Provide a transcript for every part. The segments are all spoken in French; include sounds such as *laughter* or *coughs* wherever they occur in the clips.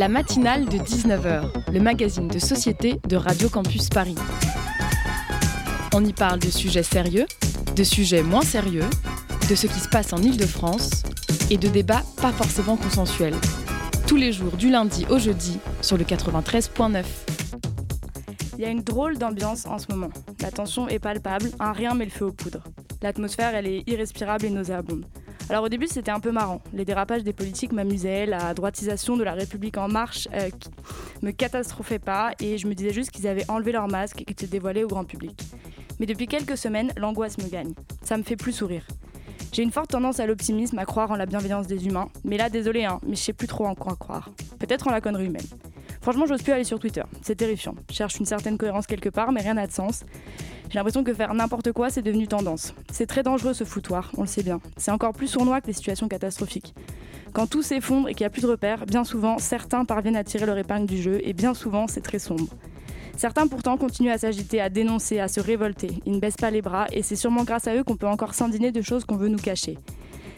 La matinale de 19h, le magazine de société de Radio Campus Paris. On y parle de sujets sérieux, de sujets moins sérieux, de ce qui se passe en Ile-de-France et de débats pas forcément consensuels. Tous les jours du lundi au jeudi sur le 93.9. Il y a une drôle d'ambiance en ce moment. La tension est palpable, un rien met le feu aux poudres. L'atmosphère, elle est irrespirable et nauséabonde. Alors au début, c'était un peu marrant. Les dérapages des politiques m'amusaient, la droitisation de la République en marche euh, me catastrophait pas et je me disais juste qu'ils avaient enlevé leur masque et qu'ils se dévoilaient au grand public. Mais depuis quelques semaines, l'angoisse me gagne. Ça me fait plus sourire. J'ai une forte tendance à l'optimisme, à croire en la bienveillance des humains. Mais là, désolé, hein, mais je sais plus trop en quoi croire. Peut-être en la connerie humaine. Franchement, j'ose plus aller sur Twitter. C'est terrifiant. Je cherche une certaine cohérence quelque part, mais rien n'a de sens. J'ai l'impression que faire n'importe quoi, c'est devenu tendance. C'est très dangereux ce foutoir, on le sait bien. C'est encore plus sournois que les situations catastrophiques. Quand tout s'effondre et qu'il n'y a plus de repères, bien souvent, certains parviennent à tirer leur épingle du jeu, et bien souvent, c'est très sombre. Certains pourtant continuent à s'agiter, à dénoncer, à se révolter. Ils ne baissent pas les bras, et c'est sûrement grâce à eux qu'on peut encore s'indigner de choses qu'on veut nous cacher.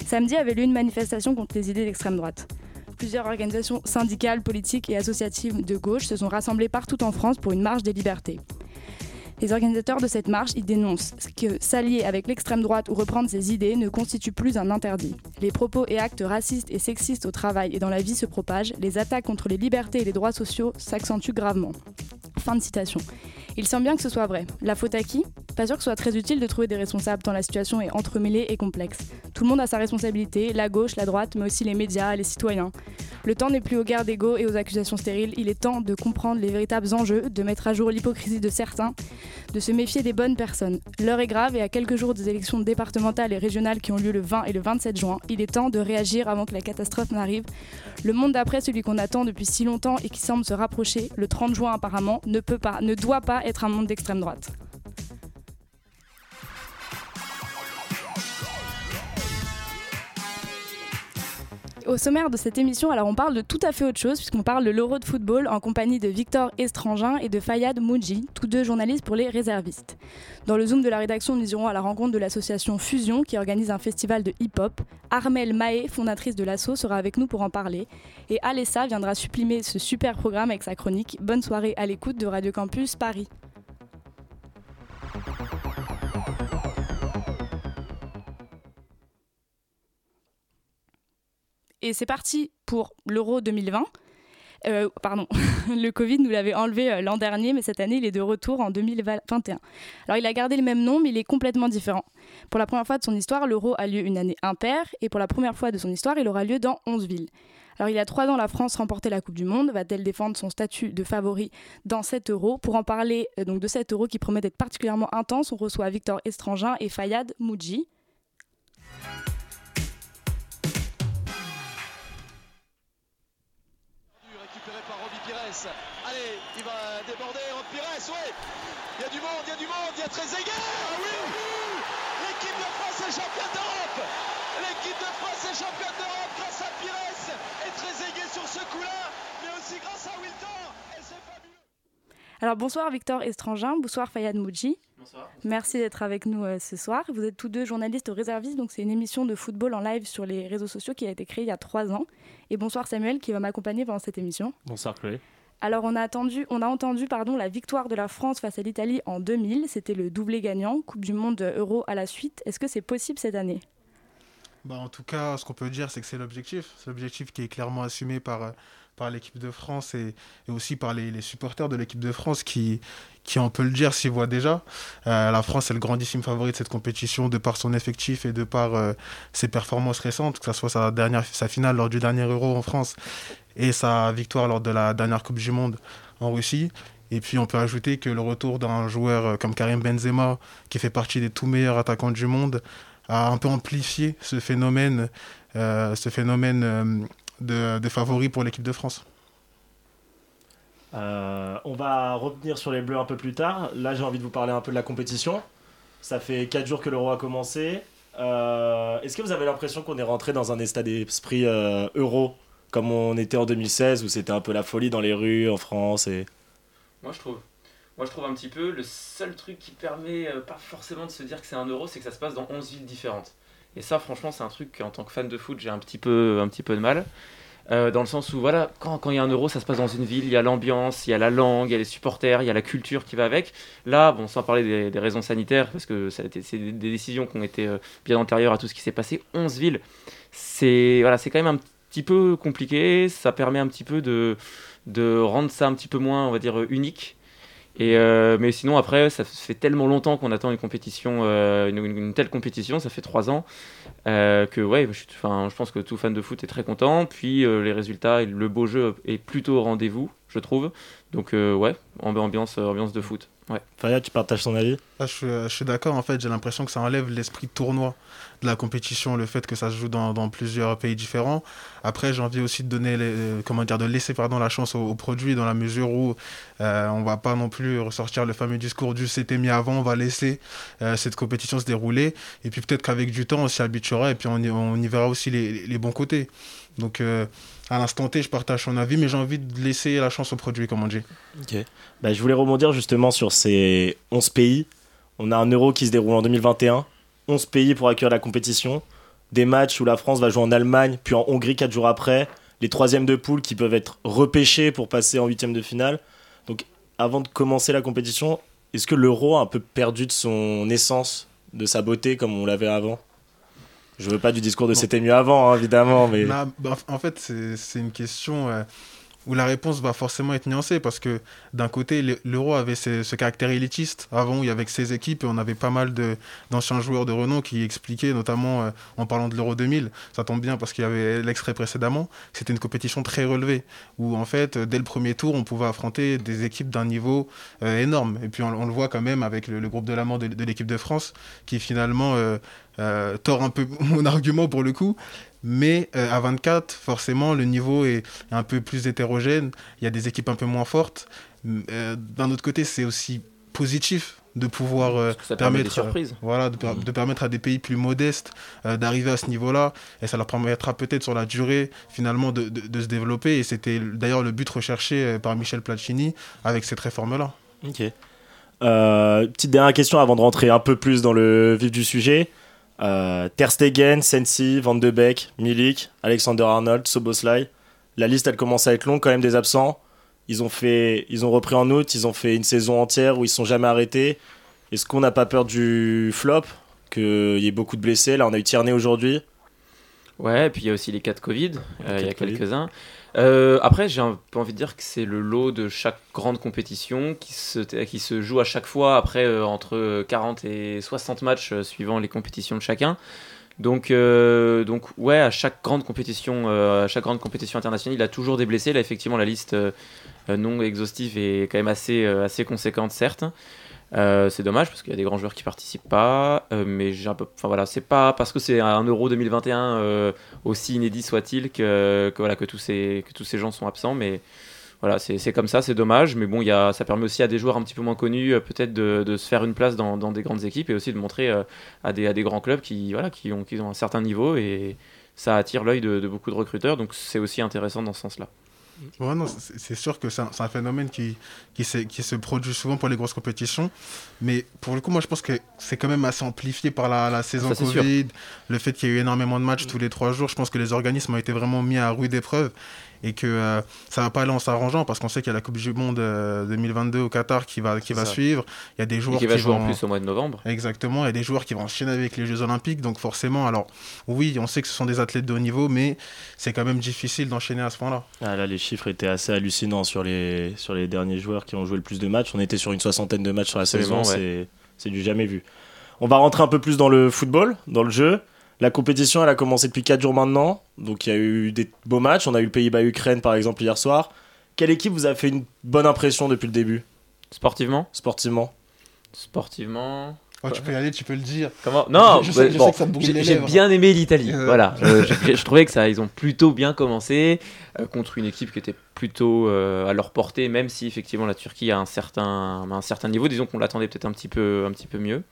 Samedi avait lieu une manifestation contre les idées d'extrême droite. Plusieurs organisations syndicales, politiques et associatives de gauche se sont rassemblées partout en France pour une marche des libertés. Les organisateurs de cette marche y dénoncent que s'allier avec l'extrême droite ou reprendre ses idées ne constitue plus un interdit. Les propos et actes racistes et sexistes au travail et dans la vie se propagent, les attaques contre les libertés et les droits sociaux s'accentuent gravement. Fin de citation. Il semble bien que ce soit vrai. La faute à qui? Pas sûr que ce soit très utile de trouver des responsables tant la situation est entremêlée et complexe. Tout le monde a sa responsabilité, la gauche, la droite, mais aussi les médias, les citoyens. Le temps n'est plus aux guerres d'ego et aux accusations stériles, il est temps de comprendre les véritables enjeux, de mettre à jour l'hypocrisie de certains, de se méfier des bonnes personnes. L'heure est grave et à quelques jours des élections départementales et régionales qui ont lieu le 20 et le 27 juin, il est temps de réagir avant que la catastrophe n'arrive. Le monde d'après, celui qu'on attend depuis si longtemps et qui semble se rapprocher, le 30 juin apparemment, ne peut pas, ne doit pas être un monde d'extrême droite. Au sommaire de cette émission, alors on parle de tout à fait autre chose, puisqu'on parle de l'Euro de football en compagnie de Victor Estrangin et de Fayad Mouji, tous deux journalistes pour les réservistes. Dans le Zoom de la rédaction, nous irons à la rencontre de l'association Fusion, qui organise un festival de hip-hop. Armelle Mahé, fondatrice de l'ASSO, sera avec nous pour en parler. Et Alessa viendra supprimer ce super programme avec sa chronique. Bonne soirée à l'écoute de Radio Campus Paris. Et c'est parti pour l'Euro 2020. Euh, pardon, *laughs* le Covid nous l'avait enlevé euh, l'an dernier, mais cette année, il est de retour en 2021. Alors, il a gardé le même nom, mais il est complètement différent. Pour la première fois de son histoire, l'Euro a lieu une année impaire, et pour la première fois de son histoire, il aura lieu dans 11 villes. Alors, il y a trois ans, la France remportait la Coupe du Monde. Va-t-elle défendre son statut de favori dans cet Euro? Pour en parler euh, donc de cet Euro qui promet d'être particulièrement intense, on reçoit Victor Estrangin et Fayad Mouji. Allez, il va déborder en Pires, ouais. Il y a du monde, il y a du monde, il y a égard. Ah oui, L'équipe de France est championne d'Europe. L'équipe de France est championne d'Europe grâce à Pires et très sur ce coup-là, mais aussi grâce à Wilton. Et c'est fabuleux. Alors bonsoir Victor Estrangin, bonsoir Fayad Mouji. Bonsoir. Merci d'être avec nous euh, ce soir. Vous êtes tous deux journalistes au réservistes, donc c'est une émission de football en live sur les réseaux sociaux qui a été créée il y a trois ans. Et bonsoir Samuel qui va m'accompagner pendant cette émission. Bonsoir Chloé. Alors on a, attendu, on a entendu pardon, la victoire de la France face à l'Italie en 2000. C'était le doublé gagnant, Coupe du Monde Euro à la suite. Est-ce que c'est possible cette année? Bah, En tout cas, ce qu'on peut dire, c'est que c'est l'objectif. C'est l'objectif qui est clairement assumé par, euh, par l'équipe de France et, aussi par les, supporters de l'équipe de France qui, qui, on peut le dire, s'y voient déjà. Euh, la France est le grandissime favori de cette compétition de par son effectif et de par euh, ses performances récentes, que ce soit sa, dernière, sa finale lors du dernier Euro en France et sa victoire lors de la dernière Coupe du Monde en Russie. Et puis on peut ajouter que le retour d'un joueur euh, comme Karim Benzema, qui fait partie des tout meilleurs attaquants du monde, a un peu amplifié ce phénomène, ce phénomène de, de favori pour l'équipe de France. on va revenir sur les Bleus un peu plus tard. Là, j'ai envie de vous parler un peu de la compétition. Ça fait 4 jours que l'Euro a commencé. Est-ce que vous avez l'impression qu'on est rentré dans un état d'esprit euro comme on était en 2016 où c'était un peu la folie dans les rues en France et moi je trouve moi je trouve un petit peu le seul truc qui permet euh, pas forcément de se dire que c'est un euro c'est que ça se passe dans 11 villes différentes et ça franchement c'est un truc en tant que fan de foot j'ai un petit peu un petit peu de mal dans le sens où voilà, quand, il y a un euro, ça se passe dans une ville, il y a l'ambiance, il y a la langue, il y a les supporters, il y a la culture qui va avec. Là, bon, sans parler des, raisons sanitaires, parce que c'est des, décisions qui ont été bien antérieures à tout ce qui s'est passé, 11 villes, c'est voilà, quand même un petit peu compliqué, ça permet un petit peu de rendre ça un petit peu moins, on va dire, unique. Et euh, mais sinon, après, ça fait tellement longtemps qu'on attend une compétition, euh, une, telle compétition, ça fait trois ans, euh, que ouais, je, pense que tout fan de foot est très content. Puis les résultats le beau jeu est plutôt au rendez-vous, je trouve. Donc ouais, ambiance, ambiance de foot. Ouais. Faya, tu partages ton avis? Ah, Je suis, d'accord, en fait, j'ai l'impression que ça enlève l'esprit tournoi de la compétition, le fait que ça se joue dans, dans plusieurs pays différents. Après, j'ai envie aussi de donner, les, comment dire, de laisser pardon, la chance aux, produits dans la mesure où euh, on va pas non plus ressortir le fameux discours du c'était mis avant, on va laisser euh, cette compétition se dérouler. Et puis peut-être qu'avec du temps, on s'y habituera et puis on y, on y verra aussi les, les bons côtés. Donc, euh, à l'instant T, je partage son avis, mais j'ai envie de laisser la chance aux produits, comme on dit. Ok. Bah, je voulais rebondir justement sur ces 11 pays. On a un euro qui se déroule en 2021. 11 pays pour accueillir la compétition. Des matchs où la France va jouer en Allemagne, puis en Hongrie 4 jours après. Les troisièmes de poule qui peuvent être repêchés pour passer en huitième de finale. Donc, avant de commencer la compétition, est-ce que l'euro a un peu perdu de son essence, de sa beauté comme on l'avait avant? Je veux pas du discours de c'était mieux avant, hein, évidemment. Mais... Bah, en fait, c'est une question. Euh, où la réponse va forcément être nuancée parce que d'un côté, l'Euro avait ce, caractère élitiste. Avant, il y avait ses équipes et on avait pas mal d'anciens joueurs de renom qui expliquaient, notamment euh, en parlant de l'Euro 2000, ça tombe bien parce qu'il y avait l'extrait précédemment, c'était une compétition très relevée où en fait, dès le premier tour, on pouvait affronter des équipes d'un niveau euh, énorme. Et puis on, le voit quand même avec le, groupe de l'amant de, de l'équipe de France qui finalement euh, tord un peu *laughs* mon argument pour le coup, mais euh, à 24, forcément, le niveau est un peu plus hétérogène. Il y a des équipes un peu moins fortes. Euh, d'un autre côté, c'est aussi positif de pouvoir euh, permettre, voilà, de, mm. de, permettre à des pays plus modestes d'arriver à ce niveau-là. Et ça leur permettra peut-être sur la durée, finalement, de, de, se développer. Et c'était d'ailleurs le but recherché par Michel Placini avec cette réforme-là. Ok. petite dernière question avant de rentrer un peu plus dans le vif du sujet. Euh, Ter Stegen, Sensi, Van de Beek, Milik, Alexander Arnold, Soboslai. La liste, elle commence à être longue quand même des absents. Ils ont, fait, ils ont repris en août, ils ont fait une saison entière où ils sont jamais arrêtés. Est-ce qu'on n'a pas peur du flop? Qu'il y ait beaucoup de blessés? Là, on a eu Tierney aujourd'hui. Ouais, et puis il y a aussi les cas de Covid, euh, il y a quelques-uns. Euh, après, j'ai un peu envie de dire que c'est le lot de chaque grande compétition qui se, qui se joue à chaque fois, après euh, entre 40 et 60 matchs suivant les compétitions de chacun. Donc, donc ouais, à chaque grande compétition, à chaque grande compétition internationale, il a toujours des blessés. Là, effectivement, la liste non exhaustive est quand même assez, assez conséquente, certes. Euh, c'est dommage parce qu'il y a des grands joueurs qui participent pas, euh, mais j'ai un peu, enfin voilà, c'est pas parce que c'est un Euro 2021 euh, aussi inédit soit-il que, voilà que tous ces que tous ces gens sont absents, mais voilà, c'est comme ça, c'est dommage, mais bon, ça permet aussi à des joueurs un petit peu moins connus peut-être de, de, se faire une place dans, dans, des grandes équipes et aussi de montrer à, des, à des grands clubs qui voilà qui ont, qui ont un certain niveau et ça attire l'œil de, de beaucoup de recruteurs, donc c'est aussi intéressant dans ce sens-là. Ouais, non, c'est sûr que c'est un, phénomène qui, qui, qui, se produit souvent pour les grosses compétitions. Mais pour le coup, moi, je pense que c'est quand même assez amplifié par la, la saison Covid, le fait qu'il y ait eu énormément de matchs tous les trois jours. Je pense que les organismes ont été vraiment mis à rude épreuve et que euh, ça va pas aller en s'arrangeant parce qu'on sait qu'il y a la Coupe du Monde 2022 euh, au Qatar qui va, qui va suivre. Il y a des joueurs qui, va jouer en plus au mois de novembre. Exactement, il y a des joueurs qui vont enchaîner avec les Jeux Olympiques. Donc forcément, alors oui, on sait que ce sont des athlètes de haut niveau, mais c'est quand même difficile d'enchaîner à ce point-là. Ah, là, les chiffres étaient assez hallucinants sur les, sur les derniers joueurs qui ont joué le plus de matchs. On était sur une soixantaine de matchs sur la saison, c'est du jamais vu. On va rentrer un peu plus dans le football, dans le jeu. La compétition, elle a commencé depuis 4 jours maintenant. Donc il y a eu des beaux matchs. On a eu le Pays-Bas-Ukraine, par exemple, hier soir. Quelle équipe vous a fait une bonne impression depuis le début? Sportivement? Sportivement. Sportivement. tu peux y aller, tu peux le dire. Comment? Non, j'ai bien aimé l'Italie. Euh. Voilà, *laughs* je, trouvais que ça, ils ont plutôt bien commencé euh, contre une équipe qui était plutôt euh, à leur portée, même si effectivement la Turquie a un certain, un certain niveau. Disons qu'on l'attendait peut-être un petit peu, un petit peu mieux.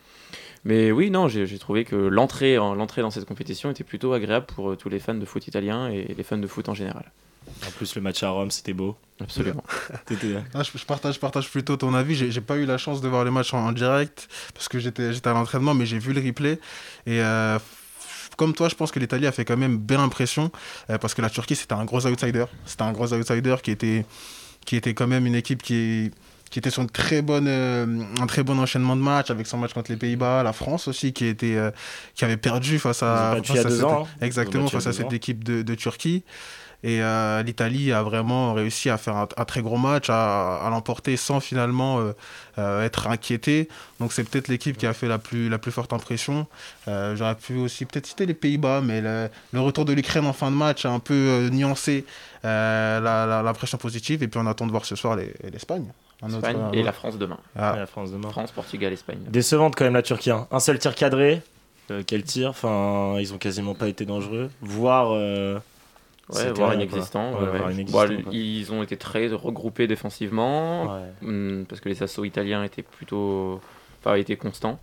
Mais oui, non, j'ai trouvé que l'entrée dans cette compétition était plutôt agréable pour euh, tous les fans de foot italien et les fans de foot en général. En plus, le match à Rome, c'était beau. Absolument. *laughs* Ah, je, partage, je partage plutôt ton avis. J'ai pas eu la chance de voir le match en, direct parce que j'étais à l'entraînement, mais j'ai vu le replay. Et euh, comme toi, je pense que l'Italie a fait quand même belle impression parce que la Turquie, c'était un gros outsider. C'était un gros outsider qui était, qui était quand même une équipe qui qui était sur une très bonne, un très bon enchaînement de matchs avec son match contre les Pays-Bas, la France aussi qui était qui avait perdu face à, face à cette, ans, hein. exactement face à cette équipe de, de Turquie et euh, l'Italie a vraiment réussi à faire un, très gros match, à, l'emporter sans finalement euh, euh, être inquiété. Donc c'est peut-être l'équipe qui a fait la plus, la plus forte impression. J'aurais pu aussi peut-être citer les Pays-Bas, mais le, retour de l'Ukraine en fin de match a un peu nuancé l'impression positive. Et puis on attend de voir ce soir l'Espagne. Et la France demain. Ah. la France demain. France, Portugal, Espagne. Décevante quand même la Turquie. Hein. Un seul tir cadré. quel tir? Enfin, ils ont quasiment pas été dangereux. Voire Ouais, voire inexistant. ils ont été très regroupés défensivement hmm, parce que les assauts italiens étaient plutôt, enfin, étaient constants.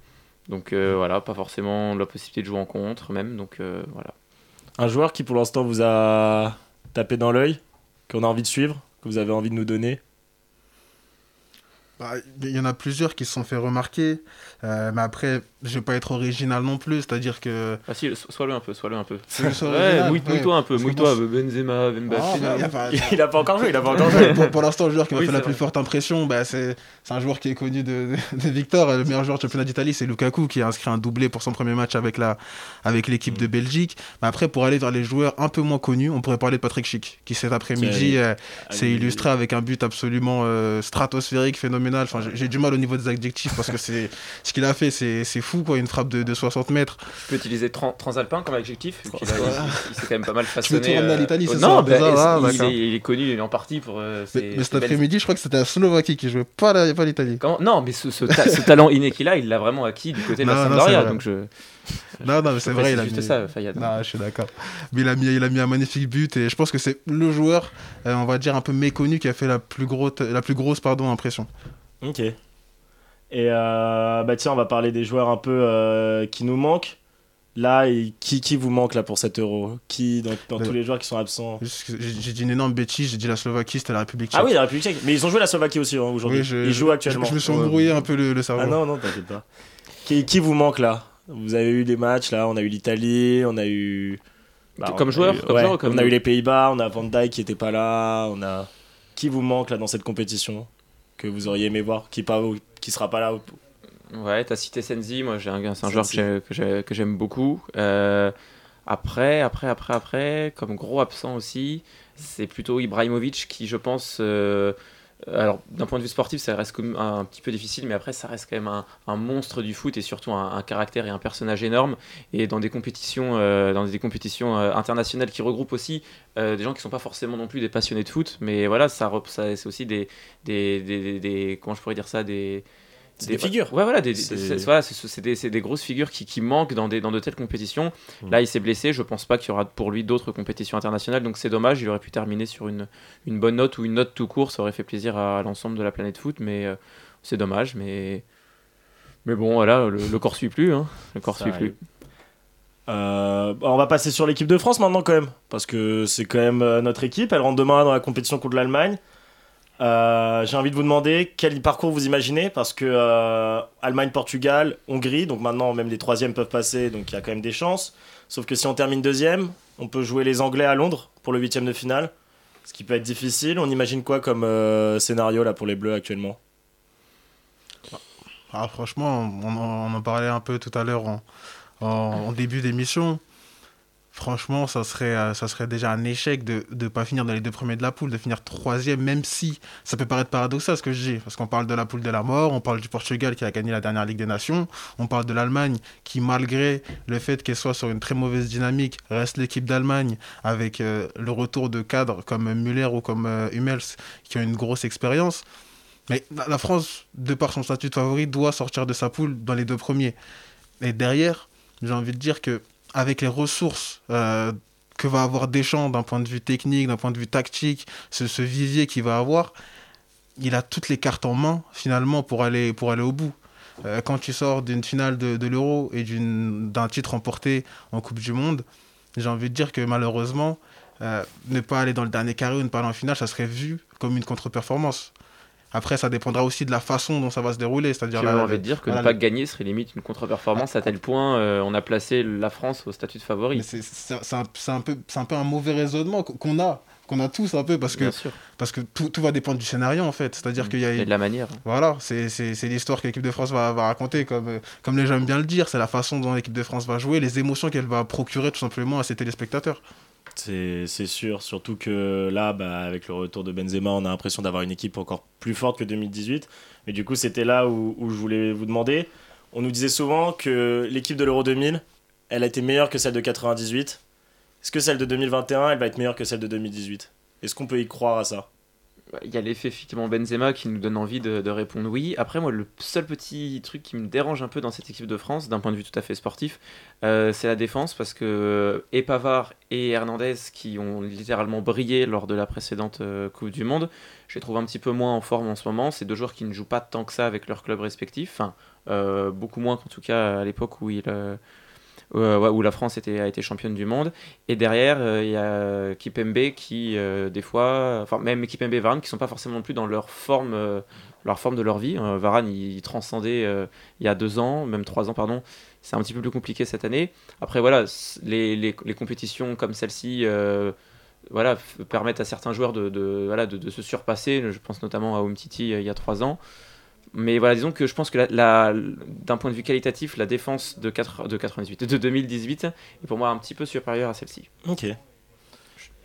Donc euh, voilà, pas forcément la possibilité de jouer en contre même. Donc euh, voilà. Un joueur qui pour l'instant vous a tapé dans l'œil, qu'on a envie de suivre, que vous avez envie de nous donner? Bah, il y en a plusieurs qui se sont fait remarquer, euh, mais après, je vais pas être original non plus, c'est-à-dire que. Ah si, sois-le un peu, sois-le un peu. ouais, mouille-toi un peu, mouille-toi, Benzema, Mbappé. Ah, *laughs* il a pas encore joué, il a pas encore joué. pour, l'instant, le joueur qui m'a fait la plus forte impression, bah, c'est un joueur qui est connu de, Victor, le meilleur joueur du championnat d'Italie, c'est Lukaku qui a inscrit un doublé pour son premier match avec la avec l'équipe de mm. Belgique. Mais après, pour aller vers les joueurs un peu moins connus, on pourrait parler de Patrick Schick, qui cet après-midi euh, s'est illustré avec un but absolument euh, stratosphérique, phénoménal Enfin, j'ai du mal au niveau des adjectifs parce que c'est ce qu'il a fait, c'est fou, quoi. Une frappe de, de 60 mètres. Tu peux utiliser transalpin comme adjectif. Il, il, s'est quand même pas mal façonné. Tu veux à l'Italie, c'est Non, bah, ah, il, est, connu en partie pour. Euh, mais, cet après-midi, je crois que c'était la Slovaquie qui jouait, pas l'Italie. Non, mais ce, ce, talent inné qu'il a, il l'a vraiment acquis du côté de la Sampdoria. Donc je. Non, non, mais c'est vrai, il a juste mis... ça, Fayad. Non, je suis d'accord. Mais il a, mis, il a mis un magnifique but et je pense que c'est le joueur, euh, on va dire, un peu méconnu qui a fait la plus, grosse, la plus grosse pardon, impression. Ok. Et euh, bah tiens, on va parler des joueurs un peu euh, qui nous manquent. Là, qui, qui vous manque là pour cet euro? Qui dans, tous les joueurs qui sont absents? J'ai dit une énorme bêtise, j'ai dit la Slovaquie, c'était la République tchèque. Ah oui, la République tchèque. Mais ils ont joué la Slovaquie aussi hein, aujourd'hui. ils jouent actuellement. Je, me suis embrouillé un peu le, cerveau. Ah non, non, t'inquiète pas. Qui, qui, vous manque là? Vous avez eu des matchs là, on a eu l'Italie, on a eu. Bah, comme joueur, On a eu les Pays-Bas, on a Van Dijk qui était pas là, on a. Qui vous manque là dans cette compétition? Que vous auriez aimé voir, qui, pas, qui sera pas là Ouais, tu as cité Senzi, moi c'est un joueur que j'aime beaucoup. Euh, après, après, après, après, comme gros absent aussi, c'est plutôt Ibrahimovic qui, je pense, euh, alors d'un point de vue sportif, ça reste un, petit peu difficile, mais après, ça reste quand même un, monstre du foot et surtout un, caractère et un personnage énorme. Et dans des compétitions, euh, dans des compétitions euh, internationales qui regroupent aussi euh, des gens qui ne sont pas forcément non plus des passionnés de foot, mais voilà, ça, ça c'est aussi des, des, des, des, comment je pourrais dire ça, des des, figures. Ouais, voilà, c'est des, des, grosses figures qui, qui manquent dans, des, dans de telles compétitions. Mm. Là, il s'est blessé. Je pense pas qu'il y aura pour lui d'autres compétitions internationales. Donc, c'est dommage. Il aurait pu terminer sur une, une bonne note ou une note tout court. Ça aurait fait plaisir à, l'ensemble de la planète foot. Mais euh, c'est dommage. Mais, mais bon, voilà, le, corps suit plus. Hein. Le corps suit plus. Euh, on va passer sur l'équipe de France maintenant, quand même. Parce que c'est quand même euh, notre équipe. Elle rentre demain dans la compétition contre l'Allemagne. Euh, j'ai envie de vous demander quel parcours vous imaginez parce que euh, Allemagne, Portugal, Hongrie, donc maintenant même les troisièmes peuvent passer, donc il y a quand même des chances. Sauf que si on termine deuxième, on peut jouer les Anglais à Londres pour le huitième de finale, ce qui peut être difficile. On imagine quoi comme euh, scénario là pour les Bleus actuellement? Ah, Franchement, on en, parlait un peu tout à l'heure en début d'émission franchement, ça serait, euh, ça serait déjà un échec de ne pas finir dans les deux premiers de la poule, de finir troisième, même si ça peut paraître paradoxal ce que je dis, parce qu'on parle de la poule de la mort, on parle du Portugal qui a gagné la dernière Ligue des Nations, on parle de l'Allemagne qui, malgré le fait qu'elle soit sur une très mauvaise dynamique, reste l'équipe d'Allemagne avec euh, le retour de cadres comme Müller ou comme euh, Hummels qui ont une grosse expérience. Mais la France, de par son statut de favori, doit sortir de sa poule dans les deux premiers. Et derrière, j'ai envie de dire que avec les ressources euh, que va avoir Deschamps d'un point de vue technique, d'un point de vue tactique, ce, vivier qu'il va avoir, il a toutes les cartes en main finalement pour aller, pour aller au bout. Euh, quand tu sors d'une finale de, de l'Euro et d'un titre remporté en Coupe du Monde, j'ai envie de dire que malheureusement, euh, ne pas aller dans le dernier carré ou ne pas aller en finale, ça serait vu comme une contre-performance. Après, ça dépendra aussi de la façon dont ça va se dérouler. C'est-à-dire de dire que ne pas gagner serait limite une contre-performance à tel point euh, on a placé la France au statut de favori. C'est un, un, peu, un peu un mauvais raisonnement qu'on a qu'on a tous un peu parce que, parce que tout, tout, va dépendre du scénario en fait. C'est-à-dire mmh. qu'il y a. Et de la manière. Voilà, c'est l'histoire que l'équipe de France va, va, raconter, comme, comme les gens aiment bien le dire. C'est la façon dont l'équipe de France va jouer, les émotions qu'elle va procurer tout simplement à ses téléspectateurs. C'est sûr, surtout que là, bah, avec le retour de Benzema, on a l'impression d'avoir une équipe encore plus forte que 2018. Mais du coup, c'était là où, où, je voulais vous demander. On nous disait souvent que l'équipe de l'Euro 2000, elle a été meilleure que celle de 98. Est-ce que celle de 2021, elle va être meilleure que celle de 2018 Est-ce qu'on peut y croire à ça? Il y a l'effet effectivement Benzema qui nous donne envie de, répondre oui. Après, moi, le seul petit truc qui me dérange un peu dans cette équipe de France, d'un point de vue tout à fait sportif, euh, c'est la défense parce que et Pavard et Hernandez, qui ont littéralement brillé lors de la précédente euh, Coupe du Monde, je les trouve un petit peu moins en forme en ce moment. C'est deux joueurs qui ne jouent pas tant que ça avec leur club respectif, enfin, euh, beaucoup moins qu'en tout cas à l'époque où ils euh, où la France a été championne du monde. Et derrière, euh, il y a Kipembe qui, euh, des fois, enfin même Kipembe et Varane qui sont pas forcément plus dans leur forme, leur forme de leur vie. Varane, il, transcendait il y a deux ans, même trois ans, pardon. C'est un petit peu plus compliqué cette année. Après, voilà, les, les, compétitions comme celle-ci voilà, permettent à certains joueurs de, voilà, de, se surpasser. Je pense notamment à Umtiti il y a trois ans. Mais voilà, disons que je pense que d'un point de vue qualitatif, la défense de, 4, de 98, de 2018 est pour moi un petit peu supérieure à celle-ci. Ok.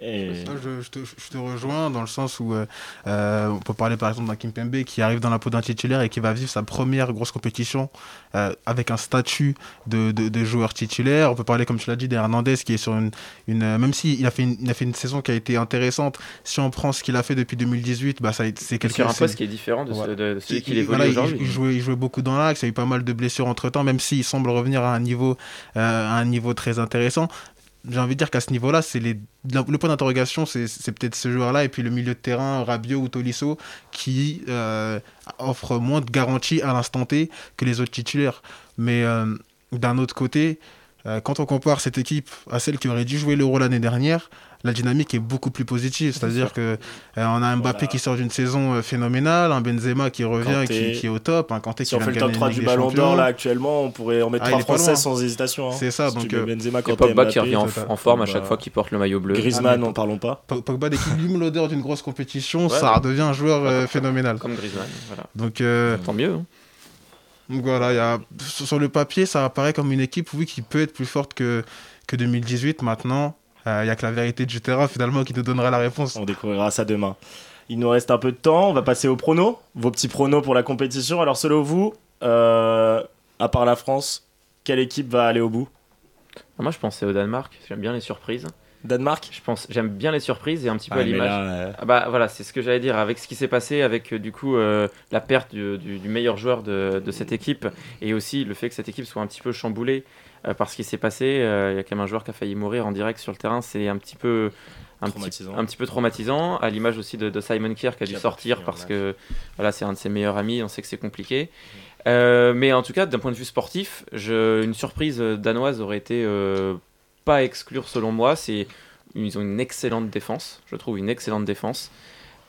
Je, te, rejoins dans le sens où euh, euh, on peut parler par exemple d'un Kimpembe qui arrive dans la peau d'un titulaire et qui va vivre sa première grosse compétition euh, avec un statut de, de, joueur titulaire. On peut parler, comme tu l'as dit, d'Hernandez qui est sur une. une même s'il il a, fait une, il a fait une saison qui a été intéressante, si on prend ce qu'il a fait depuis 2018, bah, c'est quelque chose. un poste qui est différent de, celui qu'il évolue aujourd'hui. Il, jouait, il jouait beaucoup dans l'axe, il y a eu pas mal de blessures entre temps, même s'il semble revenir à un niveau, à un niveau très intéressant j'ai envie de dire qu'à ce niveau-là, c'est le point d'interrogation, c'est, peut-être ce joueur-là, et puis le milieu de terrain, Rabiot ou Tolisso, qui euh, offre moins de garanties à l'instant T que les autres titulaires. Mais euh, d'un autre côté, euh, quand on compare cette équipe à celle qui aurait dû jouer l'Euro l'année dernière, la dynamique est beaucoup plus positive. C'est-à-dire que euh, on a un Mbappé qui sort d'une saison euh, phénoménale, un Benzema qui revient, qui, qui, est au top, un Kanté si qui on fait le top 3 du Ballon d'Or là actuellement, on pourrait en mettre ah, trois Français sans hésitation. Hein. C'est ça. donc euh, Benzema, Kanté, Pogba qui revient en, forme à chaque fois qu'il porte le maillot bleu. Griezmann, ah, n'en parlons pas. Pogba dès qu'il lume l'odeur d'une grosse compétition, ça redevient un joueur phénoménal. Comme Griezmann. Voilà. Donc tant mieux. Hein. Donc voilà, y a, sur le papier, ça apparaît comme une équipe oui, qui peut être plus forte que, que 2018. Maintenant, il euh, n'y a que la vérité du terrain finalement qui nous donnera la réponse. On découvrira ça demain. Il nous reste un peu de temps, on va passer aux pronos. Vos petits pronos pour la compétition. Alors selon vous, euh, à part la France, quelle équipe va aller au bout? Ah, Moi je pensais au Danemark, j'aime bien les surprises. Danemark Je pense, j'aime bien les surprises et un petit peu à l'image. Ah bah voilà, c'est ce que j'allais dire avec ce qui s'est passé, avec euh, du coup la perte du, du, meilleur joueur de, de, cette équipe et aussi le fait que cette équipe soit un petit peu chamboulée euh, parce qu'il s'est passé. Euh, il y a quand même un joueur qui a failli mourir en direct sur le terrain. C'est un petit peu un petit, un petit, peu traumatisant, à l'image aussi de, Simon Kier qui a dû sortir parce que voilà, c'est un de ses meilleurs amis, on sait que c'est compliqué. Euh, mais en tout cas, d'un point de vue sportif, je, une surprise danoise aurait été pas exclure selon moi. C'est ils ont une excellente défense, je trouve une excellente défense.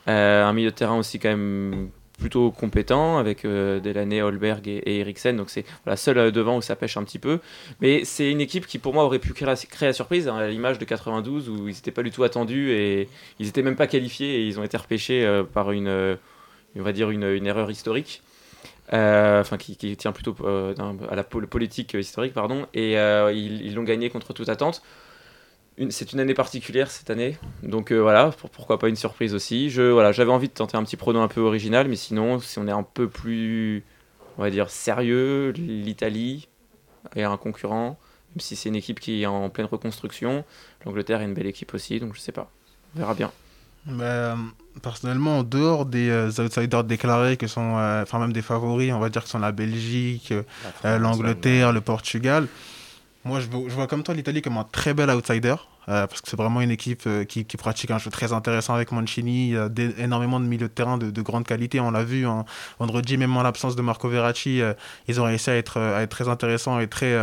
un milieu de terrain aussi quand même plutôt compétent avec euh, Delaney, Holberg et, Eriksen. Donc c'est la seule euh, devant où ça pêche un petit peu. Mais c'est une équipe qui pour moi aurait pu créer la, surprise hein, à l'image de 92 où ils n'étaient pas du tout attendus et ils n'étaient même pas qualifiés et ils ont été repêchés euh, par une, on va dire une erreur historique. Enfin qui, tient plutôt à la politique historique pardon et ils l'ont gagné contre toute attente c'est une année particulière cette année, donc euh, voilà, pourquoi pas une surprise aussi. Je voilà, j'avais envie de tenter un petit pronom un peu original, mais sinon, si on est un peu plus, on va dire sérieux, l'Italie est un concurrent, même si c'est une équipe qui est en pleine reconstruction. L'Angleterre est une belle équipe aussi, donc je sais pas, on verra bien. Euh, personnellement, en dehors des euh, outsiders déclarés, que sont, enfin même des favoris, on va dire que sont la Belgique, l'Angleterre, le Portugal. Moi, je vois, comme toi l'Italie comme un très bel outsider. Euh, parce que c'est vraiment une équipe euh, qui, pratique un jeu très intéressant avec Mancini, il y a énormément de milieux de terrain de, grande qualité, on l'a vu en vendredi, même en l'absence de Marco Verratti, euh, ils ont réussi à être, à être très intéressants et très,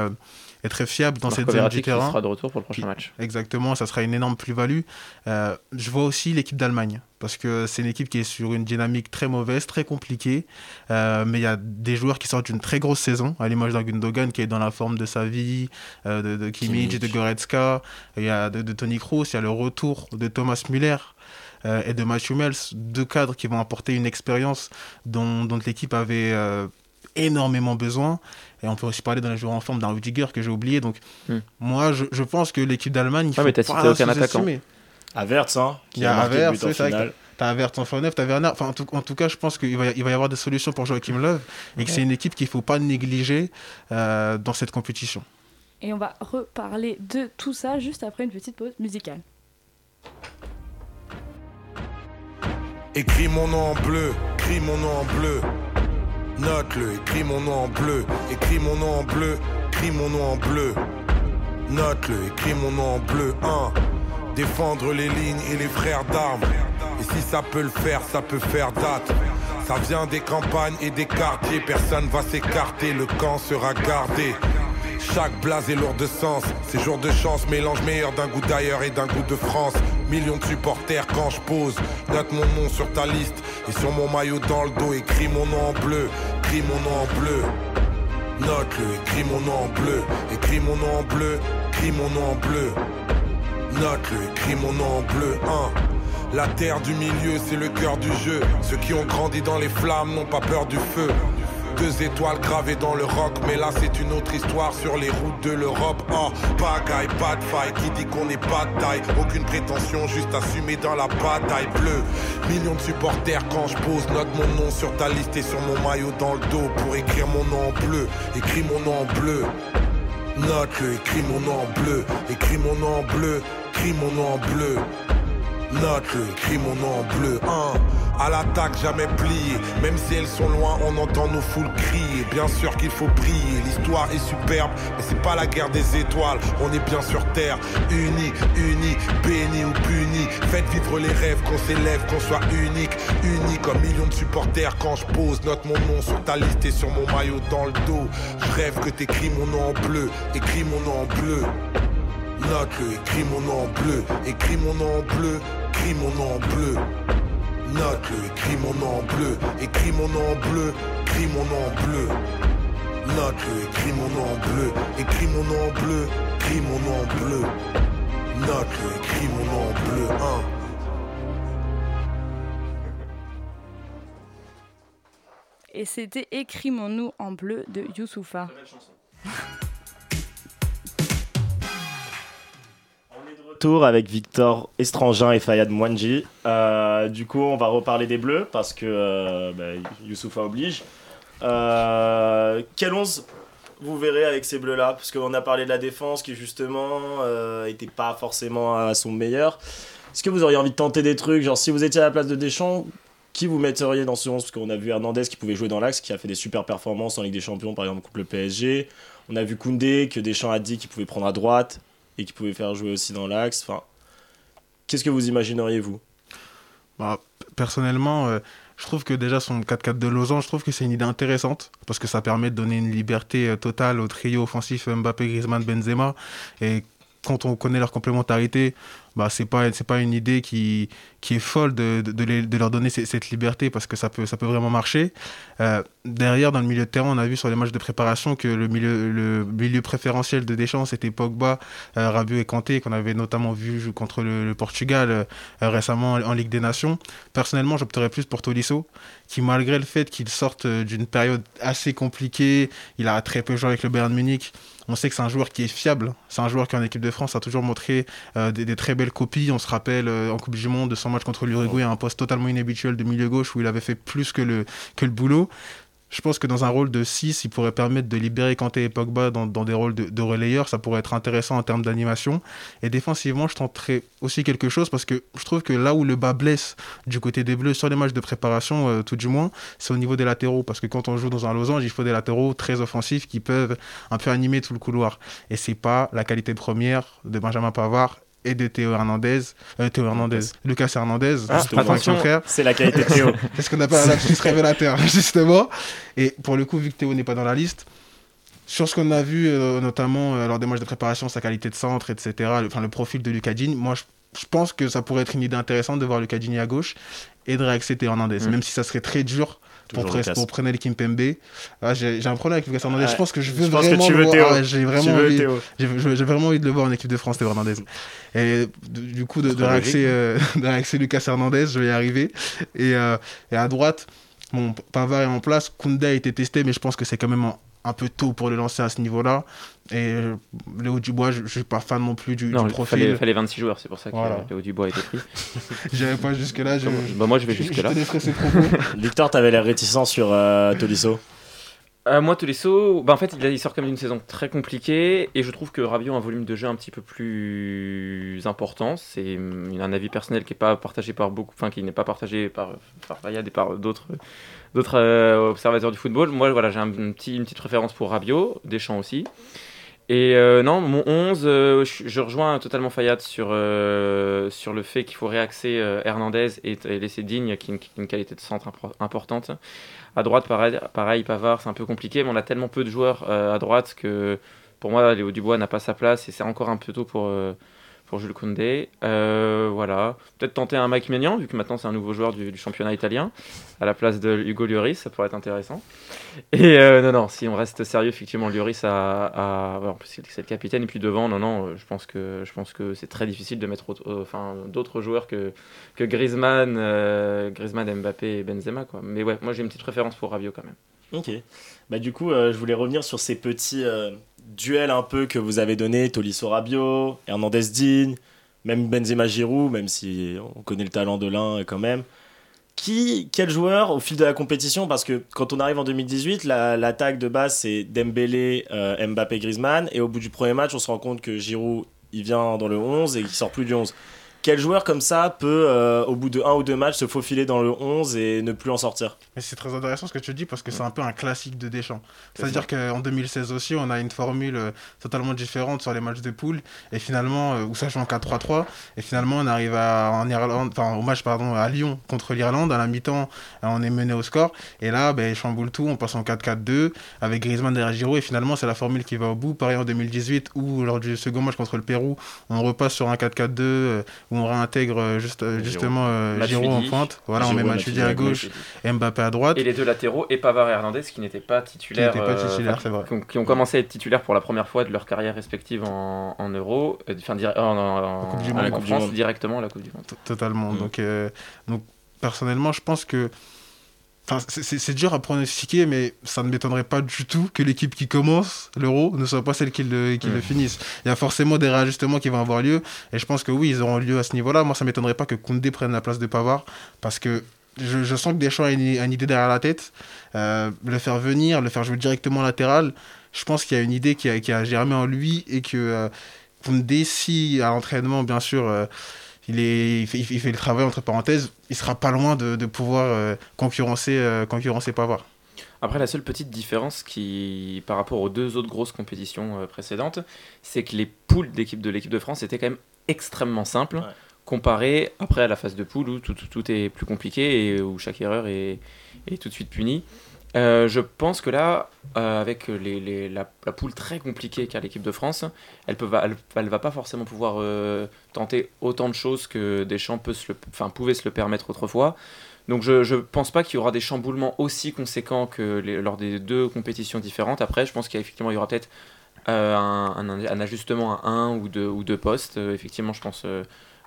est très fiable dans cette zone du terrain. sera de retour pour le prochain match. Exactement, ça sera une énorme plus-value. Euh, je vois aussi l'équipe d'Allemagne parce que c'est une équipe qui est sur une dynamique très mauvaise, très compliquée. Euh, mais il y a des joueurs qui sortent d'une très grosse saison, à l'image d'un Gundogan qui est dans la forme de sa vie, euh, de, de Kimmich, de Goretzka, il y a de, Tony Kroos, il y a le retour de Thomas Müller. Euh, et de Matthew Mels, deux cadres qui vont apporter une expérience dont, dont l'équipe avait énormément besoin. Et on peut aussi parler d'un joueur en forme d'un Rudiger que j'ai oublié. Donc, hmm. moi, je, je, pense que l'équipe d'Allemagne, il faut mais t'as cité aucun attaquant. Avertz, hein. Il y a Avertz, c'est vrai. T'as Avertz en neuf, t'as Werner. Enfin, en tout, en tout, cas, je pense qu'il va, il va y avoir des solutions pour Joachim Löw et que c'est une équipe qu'il ne faut pas négliger euh, dans cette compétition. Et on va reparler de tout ça juste après une petite pause musicale. Écris mon nom en bleu, écris mon nom en bleu. Note-le, écris mon nom en bleu, écris mon nom en bleu, écris mon nom en bleu. Note-le, écris mon nom en bleu. 1. Défendre les lignes et les frères d'armes. Et si ça peut le faire, ça peut faire date. Ça vient des campagnes et des quartiers, personne va s'écarter, le camp sera gardé. Chaque blase est lourd de sens. Ces jours de chance mélange meilleur d'un goût d'ailleurs et d'un goût de France. Millions de supporters quand je pose. Note mon nom sur ta liste. Et sur mon maillot dans le dos, écris mon nom en bleu. Écris mon nom en bleu. Note-le, écris mon nom en bleu. Écris mon nom en bleu. Écris mon nom en bleu. Note-le, écris mon nom en bleu. 1. La terre du milieu, c'est le cœur du jeu. Ceux qui ont grandi dans les flammes n'ont pas peur du feu. Deux étoiles gravées dans le rock, mais là c'est une autre histoire sur les routes de l'Europe. Oh, bagaille, pas de faille, qui dit qu'on n'est pas de taille? Aucune prétention, juste assumé dans la bataille bleue. Millions de supporters quand je pose, note mon nom sur ta liste et sur mon maillot dans le dos pour écrire mon nom en bleu. Écris mon nom en bleu. Note-le, écris mon nom en bleu. Écris mon nom en bleu. Écris mon nom en bleu. Note-le, écris mon nom en bleu. 1. À l'attaque, jamais plié. Même si elles sont loin, on entend nos foules crier. Bien sûr qu'il faut prier. L'histoire est superbe, mais c'est pas la guerre des étoiles. On est bien sur terre, unis, unis, bénis ou punis. Faites vivre les rêves, qu'on s'élève, qu'on soit unique, unis comme millions de supporters. Quand je pose, note mon nom sur ta liste et sur mon maillot dans le dos. Je rêve que t'écris mon nom en bleu, écris mon nom en bleu. Note-le, écris mon nom en bleu, écris mon nom en bleu, écris mon nom en bleu. Note-le, écris mon nom en bleu, écris mon nom en bleu, écris mon nom en bleu. Note-le, écris mon nom en bleu, écris mon nom en bleu, écris mon nom en bleu. Note-le, écris mon nom en bleu, 1. Et c'était Écris mon nom en bleu de Youssoufa. *laughs* tour avec Victor Estrangin et Fayad Mwanji. Euh, du coup, on va reparler des Bleus parce que euh, bah, Youssoufa oblige. Euh, quel 11 vous verrez avec ces Bleus-là? Parce qu'on a parlé de la défense qui, justement, n'était pas forcément à son meilleur. Est-ce que vous auriez envie de tenter des trucs? Genre, si vous étiez à la place de Deschamps, qui vous metteriez dans ce 11 Parce qu'on a vu Hernandez qui pouvait jouer dans l'axe, qui a fait des super performances en Ligue des Champions, par exemple, contre le PSG. On a vu Koundé, que Deschamps a dit qu'il pouvait prendre à droite et qui pouvait faire jouer aussi dans l'axe. Enfin, qu'est-ce que vous imagineriez vous? Bah, Personnellement, euh, je trouve que déjà son 4-4 de losange, je trouve que c'est une idée intéressante parce que ça permet de donner une liberté euh, totale au trio offensif Mbappé, Griezmann, Benzema et quand on connaît leur complémentarité, bah, c'est pas c'est pas une idée qui qui est folle de, de, leur donner cette liberté parce que ça peut ça peut vraiment marcher. Euh, derrière dans le milieu de terrain on a vu sur les matchs de préparation que le milieu le milieu préférentiel de Deschamps c'était Pogba euh, et Kanté qu'on avait notamment vu contre le, Portugal euh, récemment en, Ligue des Nations. Personnellement j'opterais plus pour Tolisso qui malgré le fait qu'il sorte d'une période assez compliquée il a très peu joué avec le Bayern Munich on sait que c'est un joueur qui est fiable. C'est un joueur qui en équipe de France a toujours montré des, des, très belles copies. On se rappelle euh, en Coupe du Monde de son match contre l'Uruguay, un poste totalement inhabituel de milieu gauche où il avait fait plus que le, que le boulot je pense que dans un rôle de 6, il pourrait permettre de libérer Kanté et Pogba dans, des rôles de, de, relayeurs. Ça pourrait être intéressant en termes d'animation. Et défensivement, je tenterais aussi quelque chose parce que je trouve que là où le bas blesse du côté des Bleus, sur les matchs de préparation, euh, tout du moins, c'est au niveau des latéraux. Parce que quand on joue dans un losange, il faut des latéraux très offensifs qui peuvent un peu animer tout le couloir. Et c'est pas la qualité première de Benjamin Pavard et de Théo Hernandez, euh, Théo Hernandez, Lucas Hernandez, ah, c'est la qualité de Théo. *laughs* c'est ce qu'on appelle un lapsus révélateur, *laughs* justement. Et pour le coup, vu que Théo n'est pas dans la liste, sur ce qu'on a vu, notamment lors des matchs de préparation, sa qualité de centre, etc., le, enfin, le profil de Lucas Digne, moi, je, pense que ça pourrait être une idée intéressante de voir Lucas Digne à gauche et de réaccepter Hernandez, mm. même si ça serait très dur pour, pour Prenel Kimpembe. Ah, j'ai un problème avec Lucas Hernandez. je pense que je veux vraiment le voir. j'ai vraiment, envie, j'ai vraiment envie de le voir en équipe de France, Théo Hernandez. Et du coup, de, de, réaxer, euh, *laughs* de Lucas Hernandez, je vais y arriver. Et, euh, et à droite, bon, Pavard est en place. Kounda a été testé, mais je pense que c'est quand même un peu tôt pour le lancer à ce niveau-là. Et euh, Léo Dubois, je ne suis pas fan non plus du, non, du profil. Il fallait, 26 joueurs, c'est pour ça que Léo Dubois a été pris. J'avais pas jusque-là. Je... Bah, moi, je vais jusque-là. *laughs* Victor, tu avais l'air réticent sur euh, Tolisso euh, moi, Tolisso, bah, en fait, il, sort quand même d'une saison très compliquée et je trouve que Rabiot a un volume de jeu un petit peu plus important. C'est un avis personnel qui n'est pas partagé par beaucoup, enfin qui n'est pas partagé par par Fayad et par d'autres d'autres euh, observateurs du football. Moi, voilà, j'ai un, petit, une petite préférence pour Rabiot, Deschamps aussi. Et euh, non, mon 11, euh, je, rejoins totalement Fayad sur, sur le fait qu'il faut réaxer Hernandez et, laisser Digne, qui a une, qualité de centre importante. À droite, pareil, pareil Pavard, c'est un peu compliqué, mais on a tellement peu de joueurs à droite que pour moi, Léo Dubois n'a pas sa place et c'est encore un peu tôt pour pour Jules Koundé. Euh, voilà. Peut-être tenter un Mike Maignan, vu que maintenant c'est un nouveau joueur du, championnat italien, à la place de Hugo Lloris, ça pourrait être intéressant. Et euh, non, non, si on reste sérieux, effectivement, Lloris a. a c'est le capitaine, et puis devant, non, non, euh, je pense que, je pense que c'est très difficile de mettre enfin, d'autres joueurs que, que Griezmann, Griezmann, Mbappé et Benzema. Quoi. Mais ouais, moi j'ai une petite préférence pour Rabiot quand même. Ok. Bah, du coup, je voulais revenir sur ces petits duel un peu que vous avez donné, Tolisso Rabio, Hernandez Digne, même Benzema Giroud, même si on connaît le talent de l'un quand même. Qui, quel joueur au fil de la compétition Parce que quand on arrive en 2018, l'attaque de base c'est Dembélé, euh, Mbappé, Griezmann, et au bout du premier match, on se rend compte que Giroud il vient dans le 11 et qu'il sort plus du 11. Quel joueur comme ça peut, euh, au bout de un ou deux matchs, se faufiler dans le 11 et ne plus en sortir Mais c'est très intéressant ce que tu dis parce que c'est un peu un classique de Deschamps. C'est-à-dire qu'en 2016 aussi, on a une formule euh, totalement différente sur les matchs de poule et finalement, euh, où ça joue en 4-3-3, et finalement on arrive à, en Irlande, enfin, au match pardon, à Lyon contre l'Irlande, à la mi-temps, on est mené au score, et là, ben, chamboule tout, on passe en 4-4-2 avec Griezmann derrière Giroud, et finalement c'est la formule qui va au bout. Pareil en 2018, où lors du second match contre le Pérou, on repasse sur un 4-4-2 où on réintègre euh, juste, euh, justement euh, Giroud en pointe. Voilà, on met Matuidi à gauche et Mbappé à droite. Et les deux latéraux et Pavard et Hernandez qui n'étaient pas titulaires. Qui, ont, commencé à être titulaires pour la première fois de leur carrière respective en, en Euro, enfin en, Coupe du Monde, France, directement à la Coupe du Monde. Totalement. Mm. Donc, donc personnellement, je pense que c'est dur à pronostiquer, mais ça ne m'étonnerait pas du tout que l'équipe qui commence l'euro ne soit pas celle qui le, qui le finisse. Il y a forcément des réajustements qui vont avoir lieu, et je pense que oui, ils auront lieu à ce niveau-là. Moi, ça ne m'étonnerait pas que Koundé prenne la place de Pavard, parce que je, je sens que Deschamps a une, une, idée derrière la tête. Euh, le faire venir, le faire jouer directement latéral, je pense qu'il y a une idée qui a, qui a, germé en lui, et que euh, Koundé, si à l'entraînement, bien sûr... Euh, il, est, il, fait, le travail entre parenthèses, il sera pas loin de, de pouvoir euh, concurrencer, euh, concurrencer Pavard. Après, la seule petite différence qui, par rapport aux deux autres grosses compétitions euh, précédentes, c'est que les poules d'équipe de l'équipe de France étaient quand même extrêmement simples, comparé après à la phase de poule où tout, tout, tout, est plus compliqué et où chaque erreur est, est tout de suite punie. Euh, je pense que là, euh, avec la, poule très compliquée qu'a l'équipe de France, elle ne va pas forcément pouvoir euh, tenter autant de choses que Deschamps peut se le, pouvait se le permettre autrefois. Donc je ne pense pas qu'il y aura des chamboulements aussi conséquents que lors des deux compétitions différentes. Après, je pense qu'effectivement, il y aura peut-être un, un, ajustement à un ou deux, ou deux postes. effectivement, je pense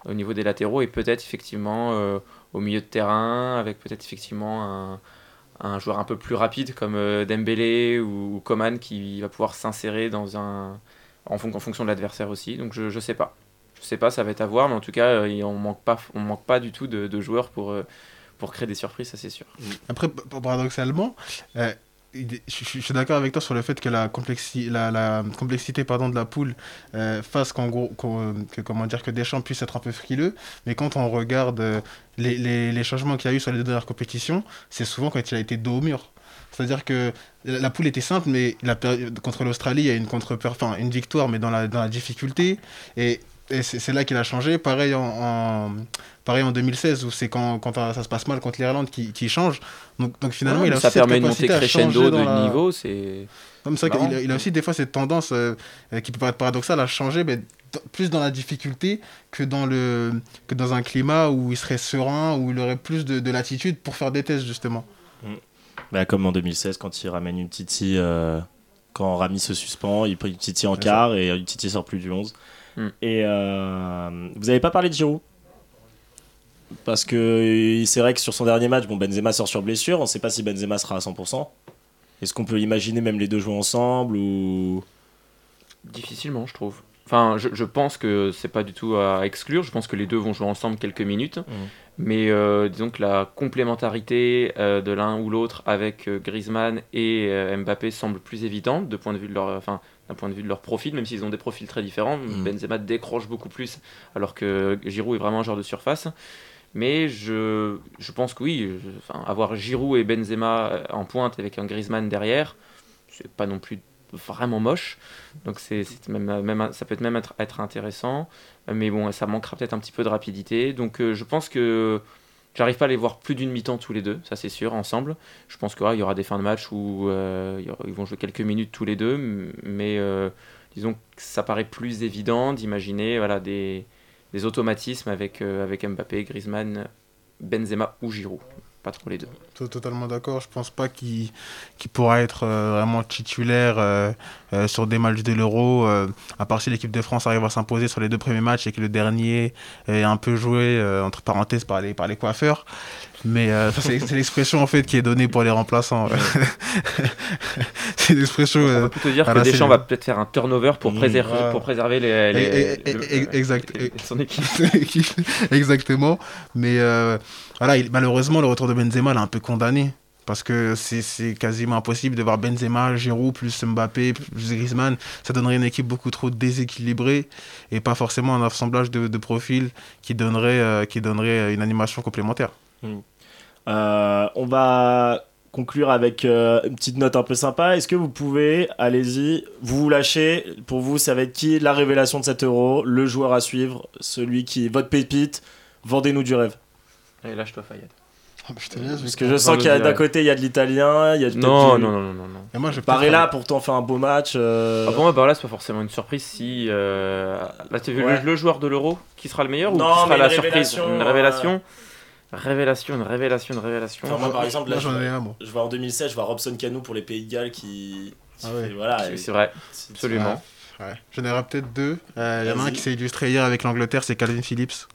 au niveau des latéraux et peut-être effectivement au milieu de terrain, avec peut-être effectivement un un joueur un peu plus rapide comme euh, Dembélé ou, Coman qui va pouvoir s'insérer dans un en, fonction de l'adversaire aussi. Donc je, je sais pas. Je sais pas, ça va être à voir, mais en tout cas, euh, on manque pas manque pas du tout de, joueurs pour euh, pour créer des surprises, ça c'est sûr. Après paradoxalement, je, suis d'accord avec toi sur le fait que la, complexi la, complexité pardon, de la poule euh, fasse qu'en gros, que, comment dire, que Deschamps puisse être un peu frileux. Mais quand on regarde euh, les, changements qu'il y a eu sur les deux dernières compétitions, c'est souvent quand il a été dos au mur. C'est-à-dire que la poule était simple, mais contre l'Australie, il y a une victoire, mais dans la, dans la difficulté. Et et c'est là qu'il a changé. Pareil en, pareil en 2016, où c'est quand, quand, ça se passe mal contre l'Irlande qui, qui, change. Donc, donc finalement, il a ça permet de monter crescendo de niveau. C'est comme ça qu'il a, il a aussi des fois cette tendance euh, qui peut paraître paradoxale à changer, mais plus dans la difficulté que dans, le, que dans un climat où il serait serein, où il aurait plus de, de latitude pour faire des tests, justement. Mm. Bah, comme en 2016, quand il ramène une Titi, euh, quand Rami se suspend, il prend une Titi en quart et une Titi sort plus du 11. Mm. Et euh, vous n'avez pas parlé de Giroud? Parce que c'est vrai que sur son dernier match, bon, Benzema sort sur blessure. On ne sait pas si Benzema sera à 100%. Est-ce qu'on peut imaginer même les deux jouer ensemble ou? Difficilement, je trouve. Enfin, je, pense que c'est pas du tout à exclure. Je pense que les deux vont jouer ensemble quelques minutes. Mmh. Mais euh, disons que la complémentarité euh, de l'un ou l'autre avec euh, Griezmann et Mbappé semble plus évidente de point de vue de leur, enfin, d'un point de vue de leur profil, même s'ils ont des profils très différents. Mmh. Benzema décroche beaucoup plus, alors que Giroud est vraiment un joueur de surface. Mais je, je pense que oui, avoir Giroud et Benzema en pointe avec un Griezmann derrière, c'est pas non plus vraiment moche. Donc c'est même, même, ça peut même être, être, intéressant. Mais bon, ça manquera peut-être un petit peu de rapidité. Donc euh, je pense que j'arrive pas à les voir plus d'une mi-temps tous les deux, ça c'est sûr, ensemble. Je pense qu'il y aura des fins de match où euh, ils vont jouer quelques minutes tous les deux. Mais euh, disons que ça paraît plus évident d'imaginer voilà, des, automatismes avec, avec Mbappé, Griezmann, Benzema ou Giroud pas trop les deux. Totalement d'accord. Je pense pas qu'il pourra être euh, vraiment titulaire euh, euh, sur des matchs de l'Euro, à part si l'équipe de France arrive à s'imposer sur les deux premiers matchs et que le dernier est un peu joué, entre parenthèses, par les, par les coiffeurs. Mais c'est l'expression en fait qui est donnée pour les remplaçants. *laughs* c'est l'expression. On peut plutôt dire que Deschamps va peut-être faire un turnover pour, mmh, préserver, pour préserver les, les, exact, son équipe. Exactement. Mais voilà, malheureusement, le retour de Benzema l'a un peu condamné. Parce que c'est quasiment impossible de voir Benzema, Giroud, plus Mbappé, plus Griezmann. Ça donnerait une équipe beaucoup trop déséquilibrée et pas forcément un assemblage de, de profils qui donnerait, euh, qui donnerait une animation complémentaire. Mmh. Euh, on va conclure avec euh, une petite note un peu sympa. Est-ce que vous pouvez, allez-y, vous vous lâchez Pour vous, ça va être qui la révélation de cet euro Le joueur à suivre Celui qui est votre pépite Vendez-nous du rêve. Allez, lâche-toi, Fayette. Ah, Parce que je sens qu'il y a d'un côté il y a de l'italien, il y a non, non, non, non, non, non. Et moi, je Barella pourtant fait un beau match. Euh... Ah bon, Barella c'est pas forcément une surprise si euh... là tu vu le, joueur de l'Euro qui sera le meilleur ou qui sera la surprise? Une révélation? Révélation, une révélation, une révélation. Enfin, moi par exemple là, je, vois, je, vois, en 2016, je vois Robson Cano pour les Pays de Galles qui. Ah ouais. voilà, c'est vrai, absolument. Ouais. J'en aurai peut-être deux. Euh, il y en a un qui s'est illustré hier avec l'Angleterre, c'est Calvin Phillips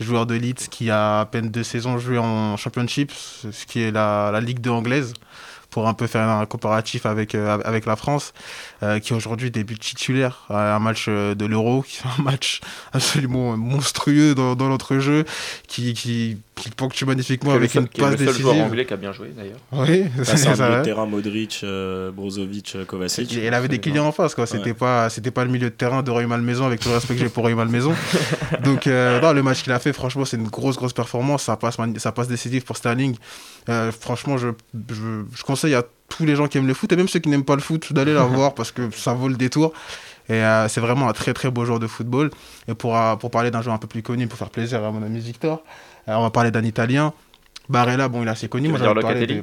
joueur de Leeds qui a à peine deux saisons joué en Championship, ce qui est la, la Ligue 2 anglaise, pour un peu faire un comparatif avec, euh, avec la France. Euh, qui aujourd'hui débute titulaire à un match euh, de l'Euro, qui fait un match *laughs* absolument monstrueux dans, dans notre jeu, qui, qui, qui ponctue magnifiquement avec une passe décisive. C'est le joueur anglais qui a bien joué d'ailleurs. Oui, c'est ça. terrain Modric, euh, Brozovic, Kovacic. Il, avait des clients en face, quoi. C'était pas, c'était pas le milieu de terrain de Roy Malmaison avec tout le respect que j'ai pour Roy Malmaison. *laughs* Donc, non, le match qu'il a fait, franchement, c'est une grosse, grosse performance. Ça passe, ça passe décisif pour Sterling. franchement, je, je, je conseille à tous les gens qui aiment le foot et même ceux qui n'aiment pas le foot d'aller la *laughs* voir parce que ça vaut le détour. Et euh, c'est vraiment un très très beau joueur de football. Et pour, euh, pour parler d'un joueur un peu plus connu, pour faire plaisir à mon ami Victor, euh, on va parler d'un Italien. Barella, bon, il est assez connu. Moi, j'avais parlé de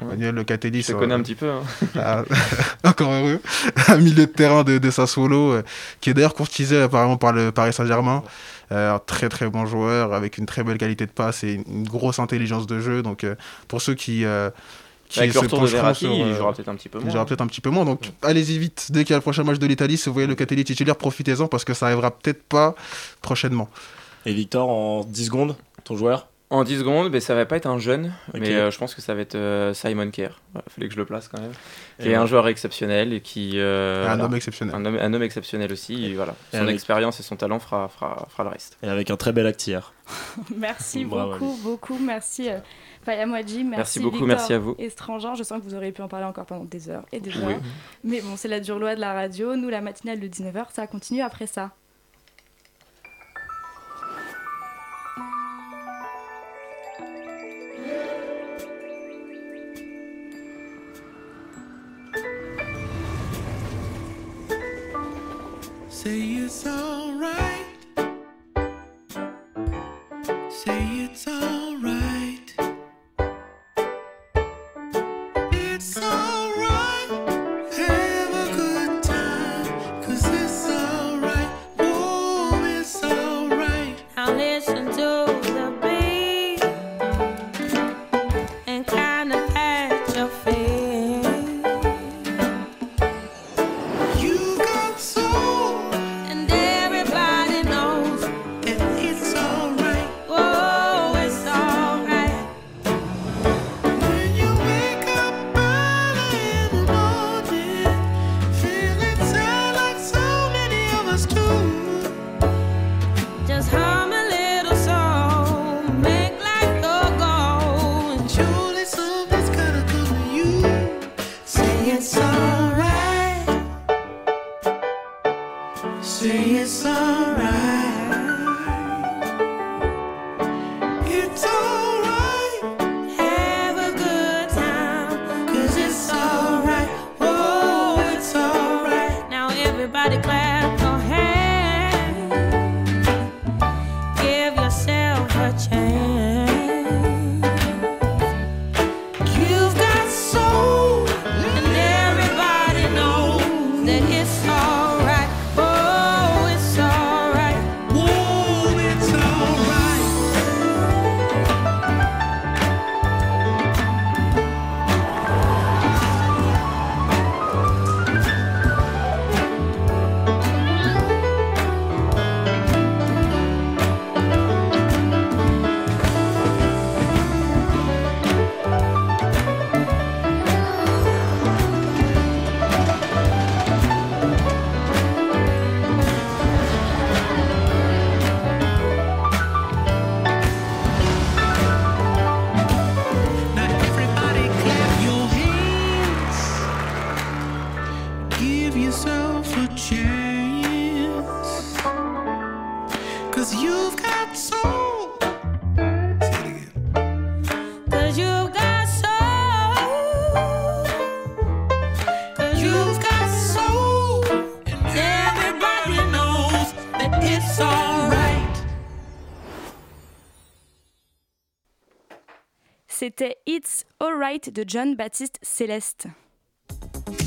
Manuel Locatelli. Je connais un petit peu. Hein. *laughs* Ah, *laughs* encore heureux. un milieu de terrain de, de Sassuolo, qui est d'ailleurs courtisé apparemment par le Paris Saint-Germain. un très très bon joueur, avec une très belle qualité de passe et une grosse intelligence de jeu. Donc pour ceux qui avec le retour de Verratti, il jouera peut-être un petit peu moins. Il jouera peut-être un petit peu moins. Donc allez-y vite. Dès qu'il y a le prochain match de l'Italie, si vous voyez le Catelli titulaire, profitez-en parce que ça arrivera peut-être pas prochainement. Et Victor, en 10 secondes, ton joueur en 10 secondes, mais ça va pas être un jeune, mais euh, je pense que ça va être euh, Simon Kerr. Il fallait que je le place quand même. Qui est un joueur exceptionnel et qui. Euh, un homme exceptionnel. Un homme, un homme exceptionnel aussi. Et voilà. Son expérience et son talent fera, fera, fera, le reste. Et avec un très bel actier. *laughs* merci beaucoup, beaucoup. Merci merci, merci beaucoup, merci à vous. Étranger, je sens que vous auriez pu en parler encore pendant des heures et des heures. Mais bon, c'est la dure loi de la radio. Nous, la matinale de 19h, ça continue après ça. Say it's alright. Say it's alright. It's alright. De John Baptiste Céleste.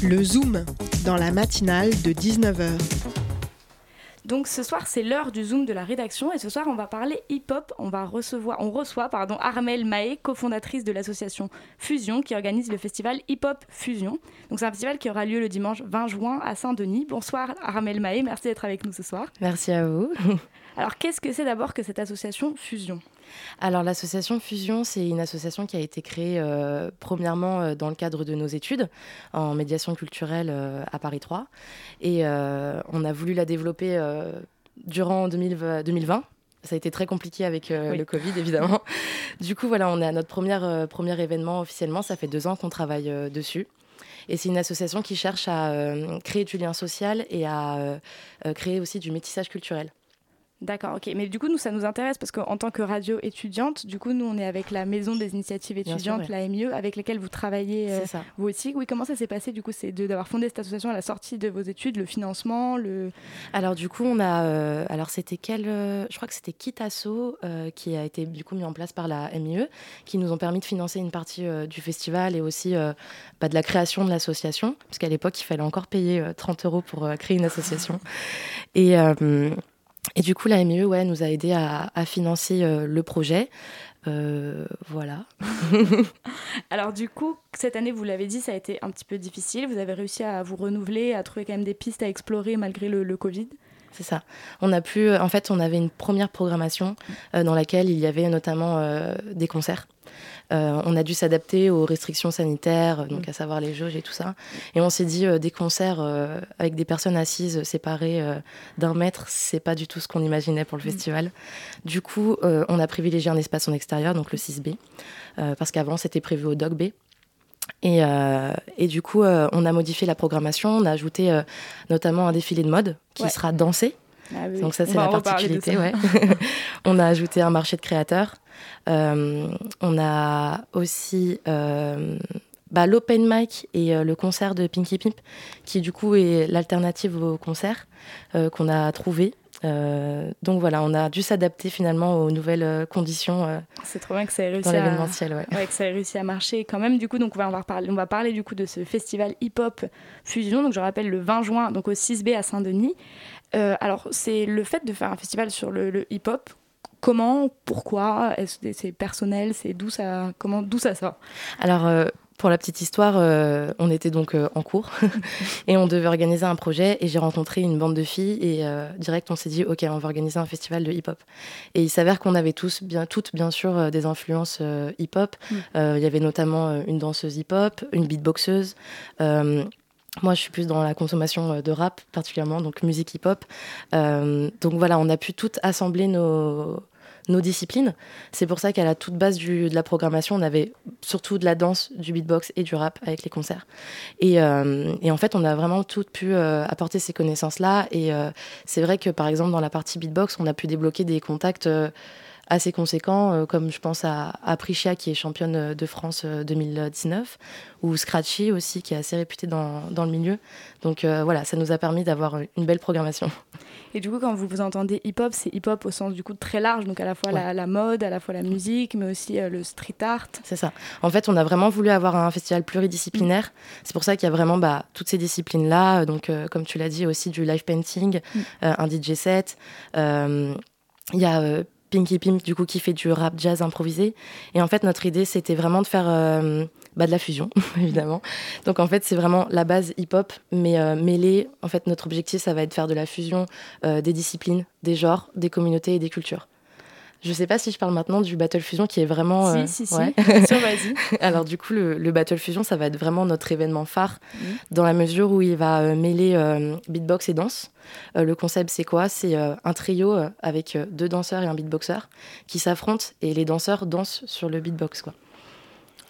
Le Zoom, dans la matinale de 19h. Donc ce soir, c'est l'heure du Zoom de la rédaction et ce soir, on va parler hip-hop. On va recevoir, on reçoit pardon, Armel Maé, cofondatrice de l'association Fusion qui organise le festival Hip-Hop Fusion. Donc c'est un festival qui aura lieu le dimanche 20 juin à Saint-Denis. Bonsoir Armel Maé, merci d'être avec nous ce soir. Merci à vous. *laughs* Alors qu'est-ce que c'est d'abord que cette association Fusion? Alors l'association Fusion, c'est une association qui a été créée euh, premièrement euh, dans le cadre de nos études en médiation culturelle euh, à Paris 3. Et on a voulu la développer durant 2020. Ça a été très compliqué avec le Covid, évidemment. *laughs* du coup, voilà, on est à notre première, premier événement officiellement. Ça fait deux ans qu'on travaille dessus. Et c'est une association qui cherche à créer du lien social et à créer aussi du métissage culturel. D'accord, ok. Mais du coup, nous, ça nous intéresse parce qu'en tant que radio étudiante, du coup, nous, on est avec la Maison des initiatives étudiantes, la l'AMIE, avec lesquelles vous travaillez euh, vous aussi. Oui, comment ça s'est passé, du coup, c'est d'avoir fondé cette association à la sortie de vos études, le financement le... Alors, du coup, on a. Euh, alors, c'était quel. Euh, je crois que c'était Kitasso qui a été, du coup, mis en place par la MIE, qui nous ont permis de financer une partie du festival et aussi bah, de la création de l'association, parce qu'à l'époque, il fallait encore payer 30 euros pour créer une association. Et. Et du coup, la MIE ouais, nous a aidé à, financer euh, le projet. Euh, voilà. *laughs* Alors du coup, cette année, vous l'avez dit, ça a été un petit peu difficile. Vous avez réussi à vous renouveler, à trouver quand même des pistes à explorer malgré le, Covid. C'est ça. On a pu, en fait, on avait une première programmation euh, dans laquelle il y avait notamment des concerts. Euh, on a dû s'adapter aux restrictions sanitaires, donc mm. à savoir les jauges et tout ça. Et on s'est dit, euh, des concerts euh, avec des personnes assises séparées d'un mètre, c'est pas du tout ce qu'on imaginait pour le mm. festival. Du coup, on a privilégié un espace en extérieur, donc le 6B, parce qu'avant c'était prévu au Dog B. Et, du coup, on a modifié la programmation, on a ajouté notamment un défilé de mode qui sera dansé. Ah donc ça, c'est la particularité. *laughs* on a ajouté un marché de créateurs. Euh, on a aussi euh, bah, l'open mic et euh, le concert de Pinky Pimp, qui du coup est l'alternative au concert qu'on a trouvé. donc voilà, on a dû s'adapter finalement aux nouvelles conditions. C'est trop bien que ça ait réussi à... que ça ait réussi à marcher quand même. Du coup, donc on va, on va parler, on va parler du coup de ce festival hip-hop fusion. Donc je rappelle le 20 juin, donc au 6B à Saint-Denis. Alors c'est le fait de faire un festival sur le hip-hop Comment Pourquoi Est-ce c'est personnel C'est d'où ça Comment D'où ça sort? Alors. Euh, pour la petite histoire, euh, on était donc euh, en cours *laughs* et on devait organiser un projet et j'ai rencontré une bande de filles et direct on s'est dit ok on va organiser un festival de hip-hop et il s'avère qu'on avait tous bien toutes bien sûr des influences hip-hop. Mm. Il y avait notamment une danseuse hip-hop, une beatboxeuse. Moi, je suis plus dans la consommation de rap, particulièrement, donc musique hip-hop. donc voilà, on a pu toutes assembler nos, disciplines. C'est pour ça qu'à la toute base de la programmation, on avait surtout de la danse, du beatbox et du rap avec les concerts. Et, euh, en fait, on a vraiment toutes pu euh, apporter ces connaissances-là. Et euh, c'est vrai que, par exemple, dans la partie beatbox, on a pu débloquer des contacts assez conséquents, comme je pense à, à Priscia, qui est championne de France 2019, ou Scratchy aussi, qui est assez réputée dans, dans le milieu. Donc voilà, ça nous a permis d'avoir une belle programmation. *laughs* Et du coup, quand vous vous entendez hip-hop, c'est hip-hop au sens du coup très large, donc à la fois la, mode, à la fois la musique, mais aussi euh, le street art. C'est ça. En fait, on a vraiment voulu avoir un festival pluridisciplinaire. C'est pour ça qu'il y a vraiment bah, toutes ces disciplines-là. Donc, euh, comme tu l'as dit, aussi du live painting, mm. euh, un DJ set. Il y a Pinky Pimp, du coup, qui fait du rap jazz improvisé. Et en fait, notre idée, c'était vraiment de faire bah, de la fusion, *laughs* évidemment. Donc en fait, c'est vraiment la base hip-hop, mais euh, mêlée. En fait, notre objectif, ça va être de faire de la fusion euh, des disciplines, des genres, des communautés et des cultures. Je sais pas si je parle maintenant du Battle Fusion qui est vraiment. Si, euh, si, si. *laughs* vas-y. *laughs* Alors, du coup, le, Battle Fusion, ça va être vraiment notre événement phare, dans la mesure où il va mêler beatbox et danse. le concept, c'est quoi? C'est un trio avec deux danseurs et un beatboxer qui s'affrontent et les danseurs dansent sur le beatbox, quoi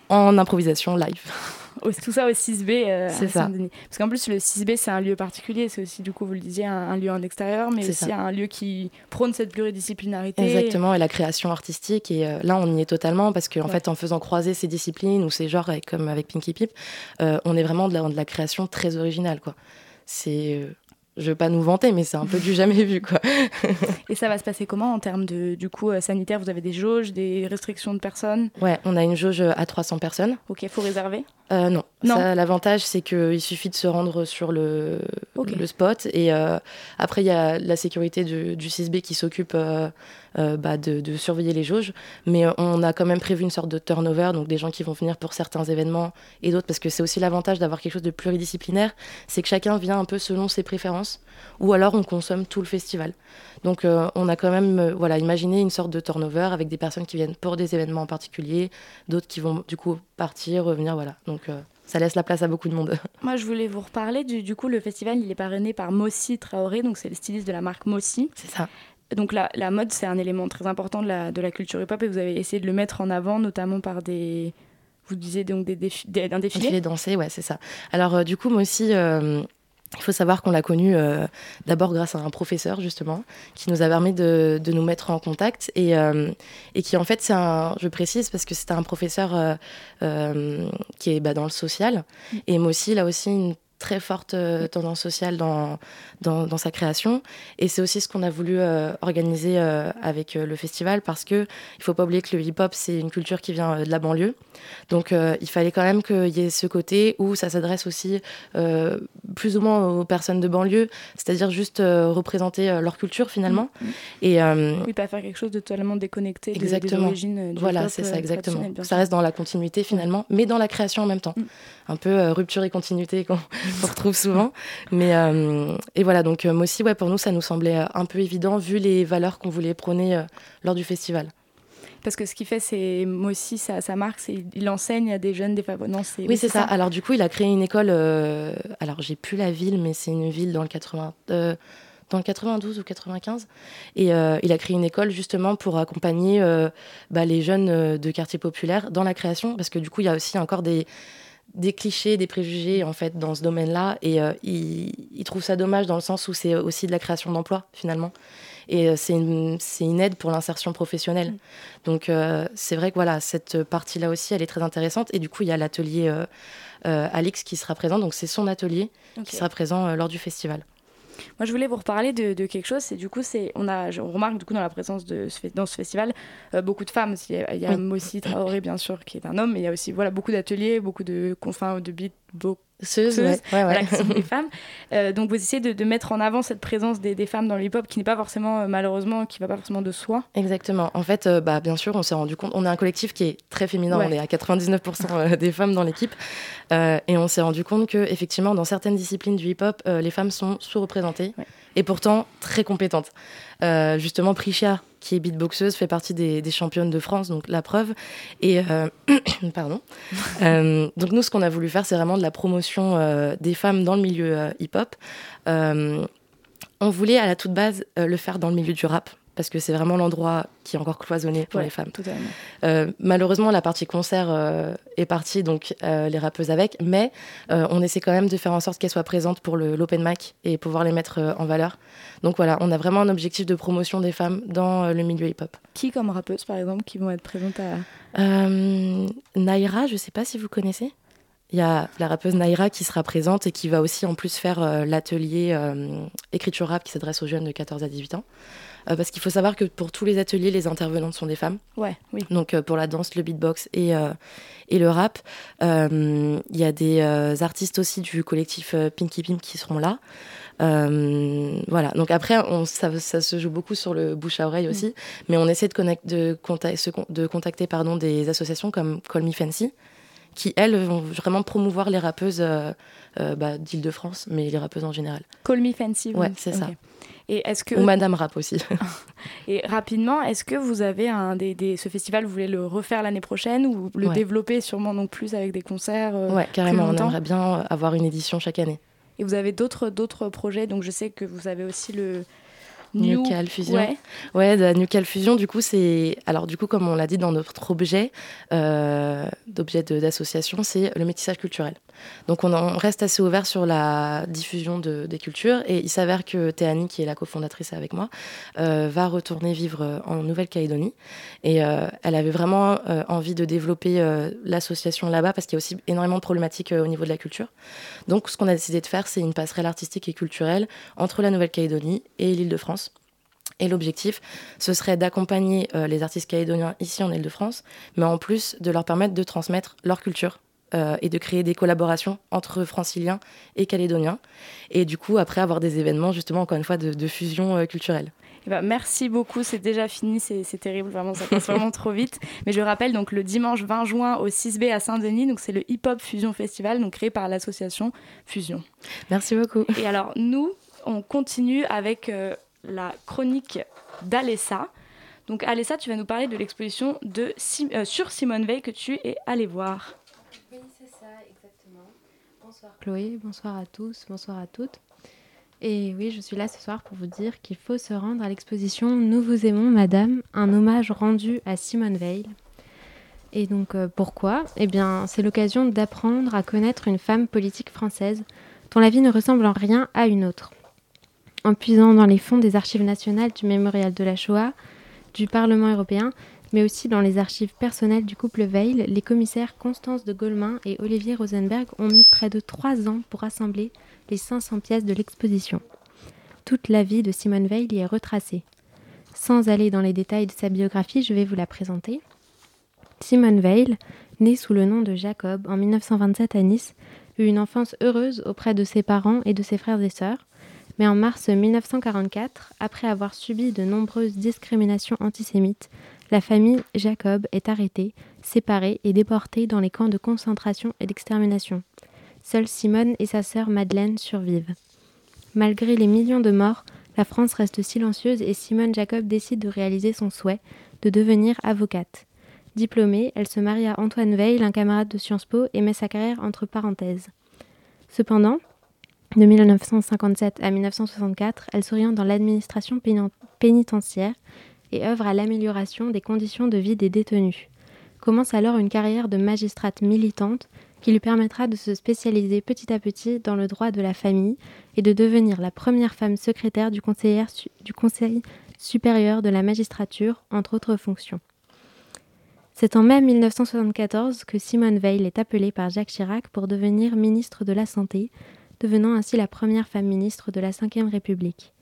en improvisation live. *laughs* Tout ça au 6B euh, c'est ça. Parce qu'en plus, le 6B, c'est un lieu particulier. C'est aussi, du coup, vous le disiez, un, lieu en extérieur, mais aussi un lieu qui prône cette pluridisciplinarité. Exactement, et la création artistique. Et euh, là, on y est totalement parce qu'en fait, en faisant croiser ces disciplines ou ces genres, comme avec Pinky Pip, euh, on est vraiment de la, de la création très originale. quoi. C'est je veux pas nous vanter, mais c'est un peu du jamais vu, quoi. Et ça va se passer comment en termes de, du coup, euh, sanitaire? Vous avez des jauges, des restrictions de personnes? Ouais, on a une jauge à 300 personnes. Ok, faut réserver? Euh, non. L'avantage, c'est qu'il suffit de se rendre sur le, le spot. Et euh, après, il y a la sécurité du, du 6B qui s'occupe euh, bah, de, de, surveiller les jauges. Mais on a quand même prévu une sorte de turnover, donc des gens qui vont venir pour certains événements et d'autres, parce que c'est aussi l'avantage d'avoir quelque chose de pluridisciplinaire, c'est que chacun vient un peu selon ses préférences, ou alors on consomme tout le festival. Donc on a quand même voilà, imaginé une sorte de turnover avec des personnes qui viennent pour des événements en particulier, d'autres qui vont du coup partir, revenir, voilà. Donc euh, ça laisse la place à beaucoup de monde. *laughs* Moi, je voulais vous reparler du, du coup, le festival, il est parrainé par Mossi Traoré, donc c'est le styliste de la marque Mossi. C'est ça. Donc la, la mode, c'est un élément très important de la, de la culture hip-hop et vous avez essayé de le mettre en avant, notamment par des, vous disiez donc des, défi des, un défilé. Défilé dansé, ouais, c'est ça. Alors euh, du coup, Mossi, euh, il faut savoir qu'on l'a connu euh, d'abord grâce à un professeur justement qui nous a permis de, de nous mettre en contact et, euh, et qui en fait c'est un je précise parce que c'était un professeur euh, qui est bah, dans le social mm. et moi aussi il a aussi une très forte euh, tendance sociale dans, dans, dans, sa création. Et c'est aussi ce qu'on a voulu euh, organiser euh, avec le festival parce que il faut pas oublier que le hip-hop, c'est une culture qui vient de la banlieue. Donc il fallait quand même qu'il y ait ce côté où ça s'adresse aussi plus ou moins aux personnes de banlieue, c'est-à-dire juste représenter leur culture finalement. Mmh. Et, oui, pas faire quelque chose de totalement déconnecté exactement. des, des origines du Voilà, c'est ça, exactement. Ça reste dans la continuité finalement, mais dans la création en même temps. Mmh. Un peu rupture et continuité *laughs* *laughs* qu'on retrouve souvent. Mais, euh, et voilà, donc euh, moi aussi, ouais, pour nous, ça nous semblait euh, un peu évident vu les valeurs qu'on voulait prôner lors du festival. Parce que ce qu'il fait, c'est moi aussi, sa, sa marque, c'est il enseigne à des jeunes défavorisés. Oui, oui c'est ça. ça. Alors du coup, il a créé une école. Euh, alors j'ai plus la ville, mais c'est une ville dans le 80. Euh, dans le 92 ou 95. Et euh, il a créé une école justement pour accompagner bah, les jeunes de quartiers populaires dans la création, parce que du coup, il y a aussi encore des, des clichés, des préjugés en fait dans ce domaine-là et euh, il, il, trouve ça dommage dans le sens où c'est aussi de la création d'emplois finalement et euh, c'est une, une aide pour l'insertion professionnelle. Mmh. Donc euh, c'est vrai que voilà cette partie-là aussi elle est très intéressante et du coup il y a l'atelier euh, Alix qui sera présent donc c'est son atelier okay. qui sera présent lors du festival. Moi, je voulais vous reparler de, de quelque chose. C'est du coup, c'est on a, on remarque du coup dans la présence de dans ce festival euh, beaucoup de femmes. Il y a, il y a oui. Mossi Traoré bien sûr qui est un homme, mais il y a aussi voilà beaucoup d'ateliers, beaucoup de confins de ouais, ouais, ouais. Qui sont des *laughs* femmes. Euh, donc vous essayez de, de, mettre en avant cette présence des, des femmes dans le hip-hop qui n'est pas forcément, euh, malheureusement, qui va pas forcément de soi. Exactement. En fait, euh, bah, bien sûr, on s'est rendu compte, on est un collectif qui est très féminin, on est à 99% euh, des femmes dans l'équipe, et on s'est rendu compte que effectivement, dans certaines disciplines du hip-hop, les femmes sont sous-représentées. Et pourtant très compétente. Euh, justement, Prisha, qui est beatboxeuse, fait partie des, des, championnes de France, donc la preuve. Et euh, *coughs* pardon. *laughs* euh, donc nous, ce qu'on a voulu faire, c'est vraiment de la promotion des femmes dans le milieu hip-hop. On voulait à la toute base le faire dans le milieu du rap parce que c'est vraiment l'endroit qui est encore cloisonné pour ouais, les femmes. Euh, malheureusement, la partie concert euh, est partie, donc euh, les rappeuses avec, mais euh, on essaie quand même de faire en sorte qu'elles soient présentes pour l'open mic et pouvoir les mettre en valeur. Donc voilà, on a vraiment un objectif de promotion des femmes dans le milieu hip-hop. Qui comme rappeuse, par exemple, qui vont être présentes à... Naira, je ne sais pas si vous connaissez il y a la rappeuse Naira qui sera présente et qui va aussi en plus faire euh, l'atelier euh, écriture rap qui s'adresse aux jeunes de 14 à 18 ans. Euh, parce qu'il faut savoir que pour tous les ateliers, les intervenantes sont des femmes. Ouais, oui. Donc euh, pour la danse, le beatbox et, euh, et le rap. Il y a des artistes aussi du collectif Pinky Pim qui seront là. Voilà. Donc après, on, ça, ça, se joue beaucoup sur le bouche à oreille aussi, mmh. mais on essaie de, connect, de, contact, de contacter pardon, des associations comme Call Me Fancy, qui, elles, vont vraiment promouvoir les rappeuses euh, euh, bah, d'Île-de-France, mais les rappeuses en général. Call Me Fancy, oui. Ouais, c'est okay. ça. Et est-ce que... Ou Madame Rap aussi. *laughs* Et rapidement, est-ce que vous avez un des, des, ce festival, vous voulez le refaire l'année prochaine ou le ouais. développer sûrement donc plus avec des concerts euh, Ouais, carrément. On aimerait bien avoir une édition chaque année. Et vous avez d'autres d'autres projets. Donc je sais que vous avez aussi le Nucal Fusion. Ouais, ouais de Nucal Fusion, du coup, c'est. Alors, du coup, comme on l'a dit dans notre objet, euh, d'objet d'association, c'est le métissage culturel. Donc, on, reste assez ouvert sur la diffusion de, des cultures. Et il s'avère que Théanie, qui est la cofondatrice avec moi, euh, va retourner vivre en Nouvelle-Calédonie. Et euh, elle avait vraiment envie de développer l'association là-bas parce qu'il y a aussi énormément de problématiques au niveau de la culture. Donc, ce qu'on a décidé de faire, c'est une passerelle artistique et culturelle entre la Nouvelle-Calédonie et l'île de France. Et l'objectif, ce serait d'accompagner euh, les artistes calédoniens ici en Ile-de-France, mais en plus de leur permettre de transmettre leur culture euh, et de créer des collaborations entre franciliens et calédoniens. Et du coup, après avoir des événements, justement, encore une fois, de, fusion euh, culturelle. Eh ben, merci beaucoup, c'est déjà fini, c'est terrible, vraiment, ça passe vraiment trop vite. Mais je rappelle, donc le dimanche 20 juin au 6B à Saint-Denis, donc c'est le Hip Hop Fusion Festival, donc créé par l'association Fusion. Merci beaucoup. Et alors, nous, on continue avec la chronique d'Alessa. Donc Alessa, tu vas nous parler de l'exposition euh, sur Simone Veil que tu es allée voir. Oui, c'est ça, exactement. Bonsoir Chloé, bonsoir à tous, bonsoir à toutes. Et oui, je suis là ce soir pour vous dire qu'il faut se rendre à l'exposition Nous vous aimons, Madame, un hommage rendu à Simone Veil. Et donc euh, pourquoi? Eh bien, c'est l'occasion d'apprendre à connaître une femme politique française dont la vie ne ressemble en rien à une autre en puisant dans les fonds des archives nationales du mémorial de la Shoah, du Parlement européen, mais aussi dans les archives personnelles du couple Veil, les commissaires Constance de Golemin et Olivier Rosenberg ont mis près de trois ans pour assembler les 500 pièces de l'exposition. Toute la vie de Simone Veil y est retracée. Sans aller dans les détails de sa biographie, je vais vous la présenter. Simone Veil, née sous le nom de Jacob en 1927 à Nice, eut une enfance heureuse auprès de ses parents et de ses frères et sœurs. Mais en mars 1944, après avoir subi de nombreuses discriminations antisémites, la famille Jacob est arrêtée, séparée et déportée dans les camps de concentration et d'extermination. Seules Simone et sa sœur Madeleine survivent. Malgré les millions de morts, la France reste silencieuse et Simone Jacob décide de réaliser son souhait de devenir avocate. Diplômée, elle se marie à Antoine Veil, un camarade de Sciences Po, et met sa carrière entre parenthèses. Cependant, de 1957 à 1964, elle s'oriente dans l'administration pénitentiaire et œuvre à l'amélioration des conditions de vie des détenus. Commence alors une carrière de magistrate militante qui lui permettra de se spécialiser petit à petit dans le droit de la famille et de devenir la première femme secrétaire du, du Conseil supérieur de la magistrature, entre autres fonctions. C'est en mai 1974 que Simone Veil est appelée par Jacques Chirac pour devenir ministre de la Santé, devenant ainsi la première femme ministre de la Ve République.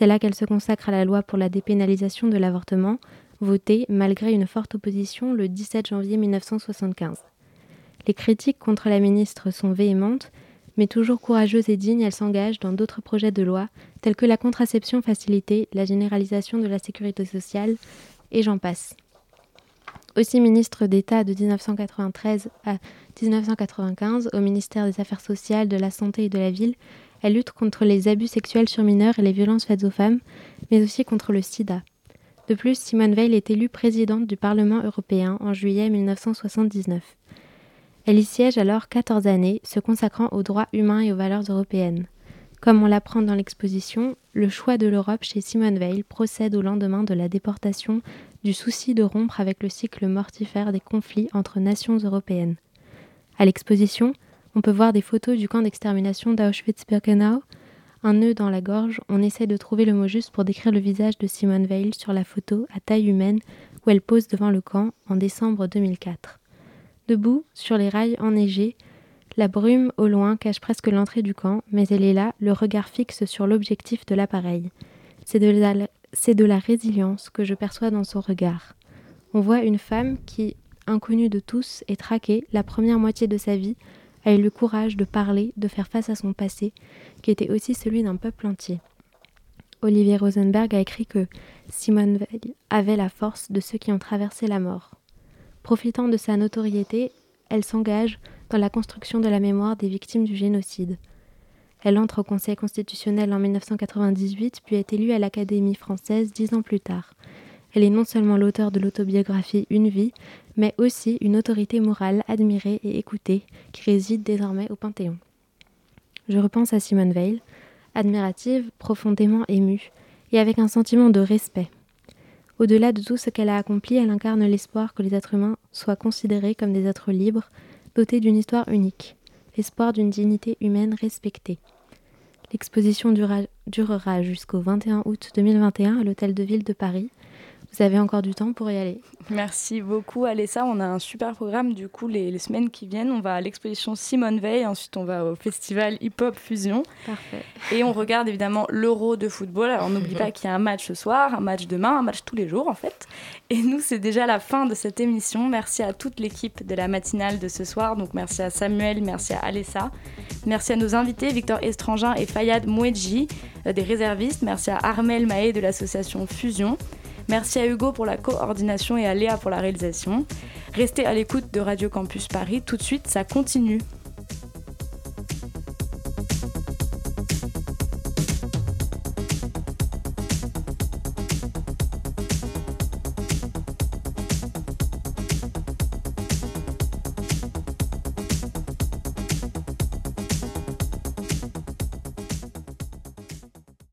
C'est là qu'elle se consacre à la loi pour la dépénalisation de l'avortement, votée malgré une forte opposition le 17 janvier 1975. Les critiques contre la ministre sont véhémentes, mais toujours courageuse et digne, elle s'engage dans d'autres projets de loi tels que la contraception facilitée, la généralisation de la sécurité sociale, et j'en passe. Aussi ministre d'État de 1993 à 1995 au ministère des Affaires sociales, de la Santé et de la Ville, elle lutte contre les abus sexuels sur mineurs et les violences faites aux femmes, mais aussi contre le sida. De plus, Simone Veil est élue présidente du Parlement européen en juillet 1979. Elle y siège alors 14 années, se consacrant aux droits humains et aux valeurs européennes. Comme on l'apprend dans l'exposition, le choix de l'Europe chez Simone Veil procède au lendemain de la déportation du souci de rompre avec le cycle mortifère des conflits entre nations européennes. À l'exposition, on peut voir des photos du camp d'extermination d'Auschwitz-Birkenau. Un nœud dans la gorge, on essaie de trouver le mot juste pour décrire le visage de Simone Veil sur la photo à taille humaine où elle pose devant le camp en décembre 2004. Debout, sur les rails enneigés, la brume au loin cache presque l'entrée du camp, mais elle est là, le regard fixe sur l'objectif de l'appareil. C'est de, la, de la résilience que je perçois dans son regard. On voit une femme qui, inconnue de tous et traquée la première moitié de sa vie, a eu le courage de parler, de faire face à son passé, qui était aussi celui d'un peuple entier. Olivier Rosenberg a écrit que Simone Veil avait la force de ceux qui ont traversé la mort. Profitant de sa notoriété, elle s'engage dans la construction de la mémoire des victimes du génocide. Elle entre au Conseil constitutionnel en 1998, puis est élue à l'Académie française dix ans plus tard. Elle est non seulement l'auteur de l'autobiographie Une vie, mais aussi une autorité morale admirée et écoutée qui réside désormais au Panthéon. Je repense à Simone Veil, admirative, profondément émue, et avec un sentiment de respect. Au-delà de tout ce qu'elle a accompli, elle incarne l'espoir que les êtres humains soient considérés comme des êtres libres, dotés d'une histoire unique, l'espoir d'une dignité humaine respectée. L'exposition durera jusqu'au 21 août 2021 à l'Hôtel de Ville de Paris. Vous avez encore du temps pour y aller. Merci beaucoup Alessa. On a un super programme du coup les, semaines qui viennent. On va à l'exposition Simone Veil, ensuite on va au festival Hip Hop Fusion. Parfait. Et on regarde évidemment l'Euro de football. Alors n'oublie pas *laughs* qu'il y a un match ce soir, un match demain, un match tous les jours en fait. Et nous c'est déjà la fin de cette émission. Merci à toute l'équipe de la matinale de ce soir. Donc merci à Samuel, merci à Alessa. Merci à nos invités Victor Estrangin et Fayad Mouedji euh, des réservistes. Merci à Armel Mahé de l'association Fusion. Merci à Hugo pour la coordination et à Léa pour la réalisation. Restez à l'écoute de Radio Campus Paris. Tout de suite, ça continue.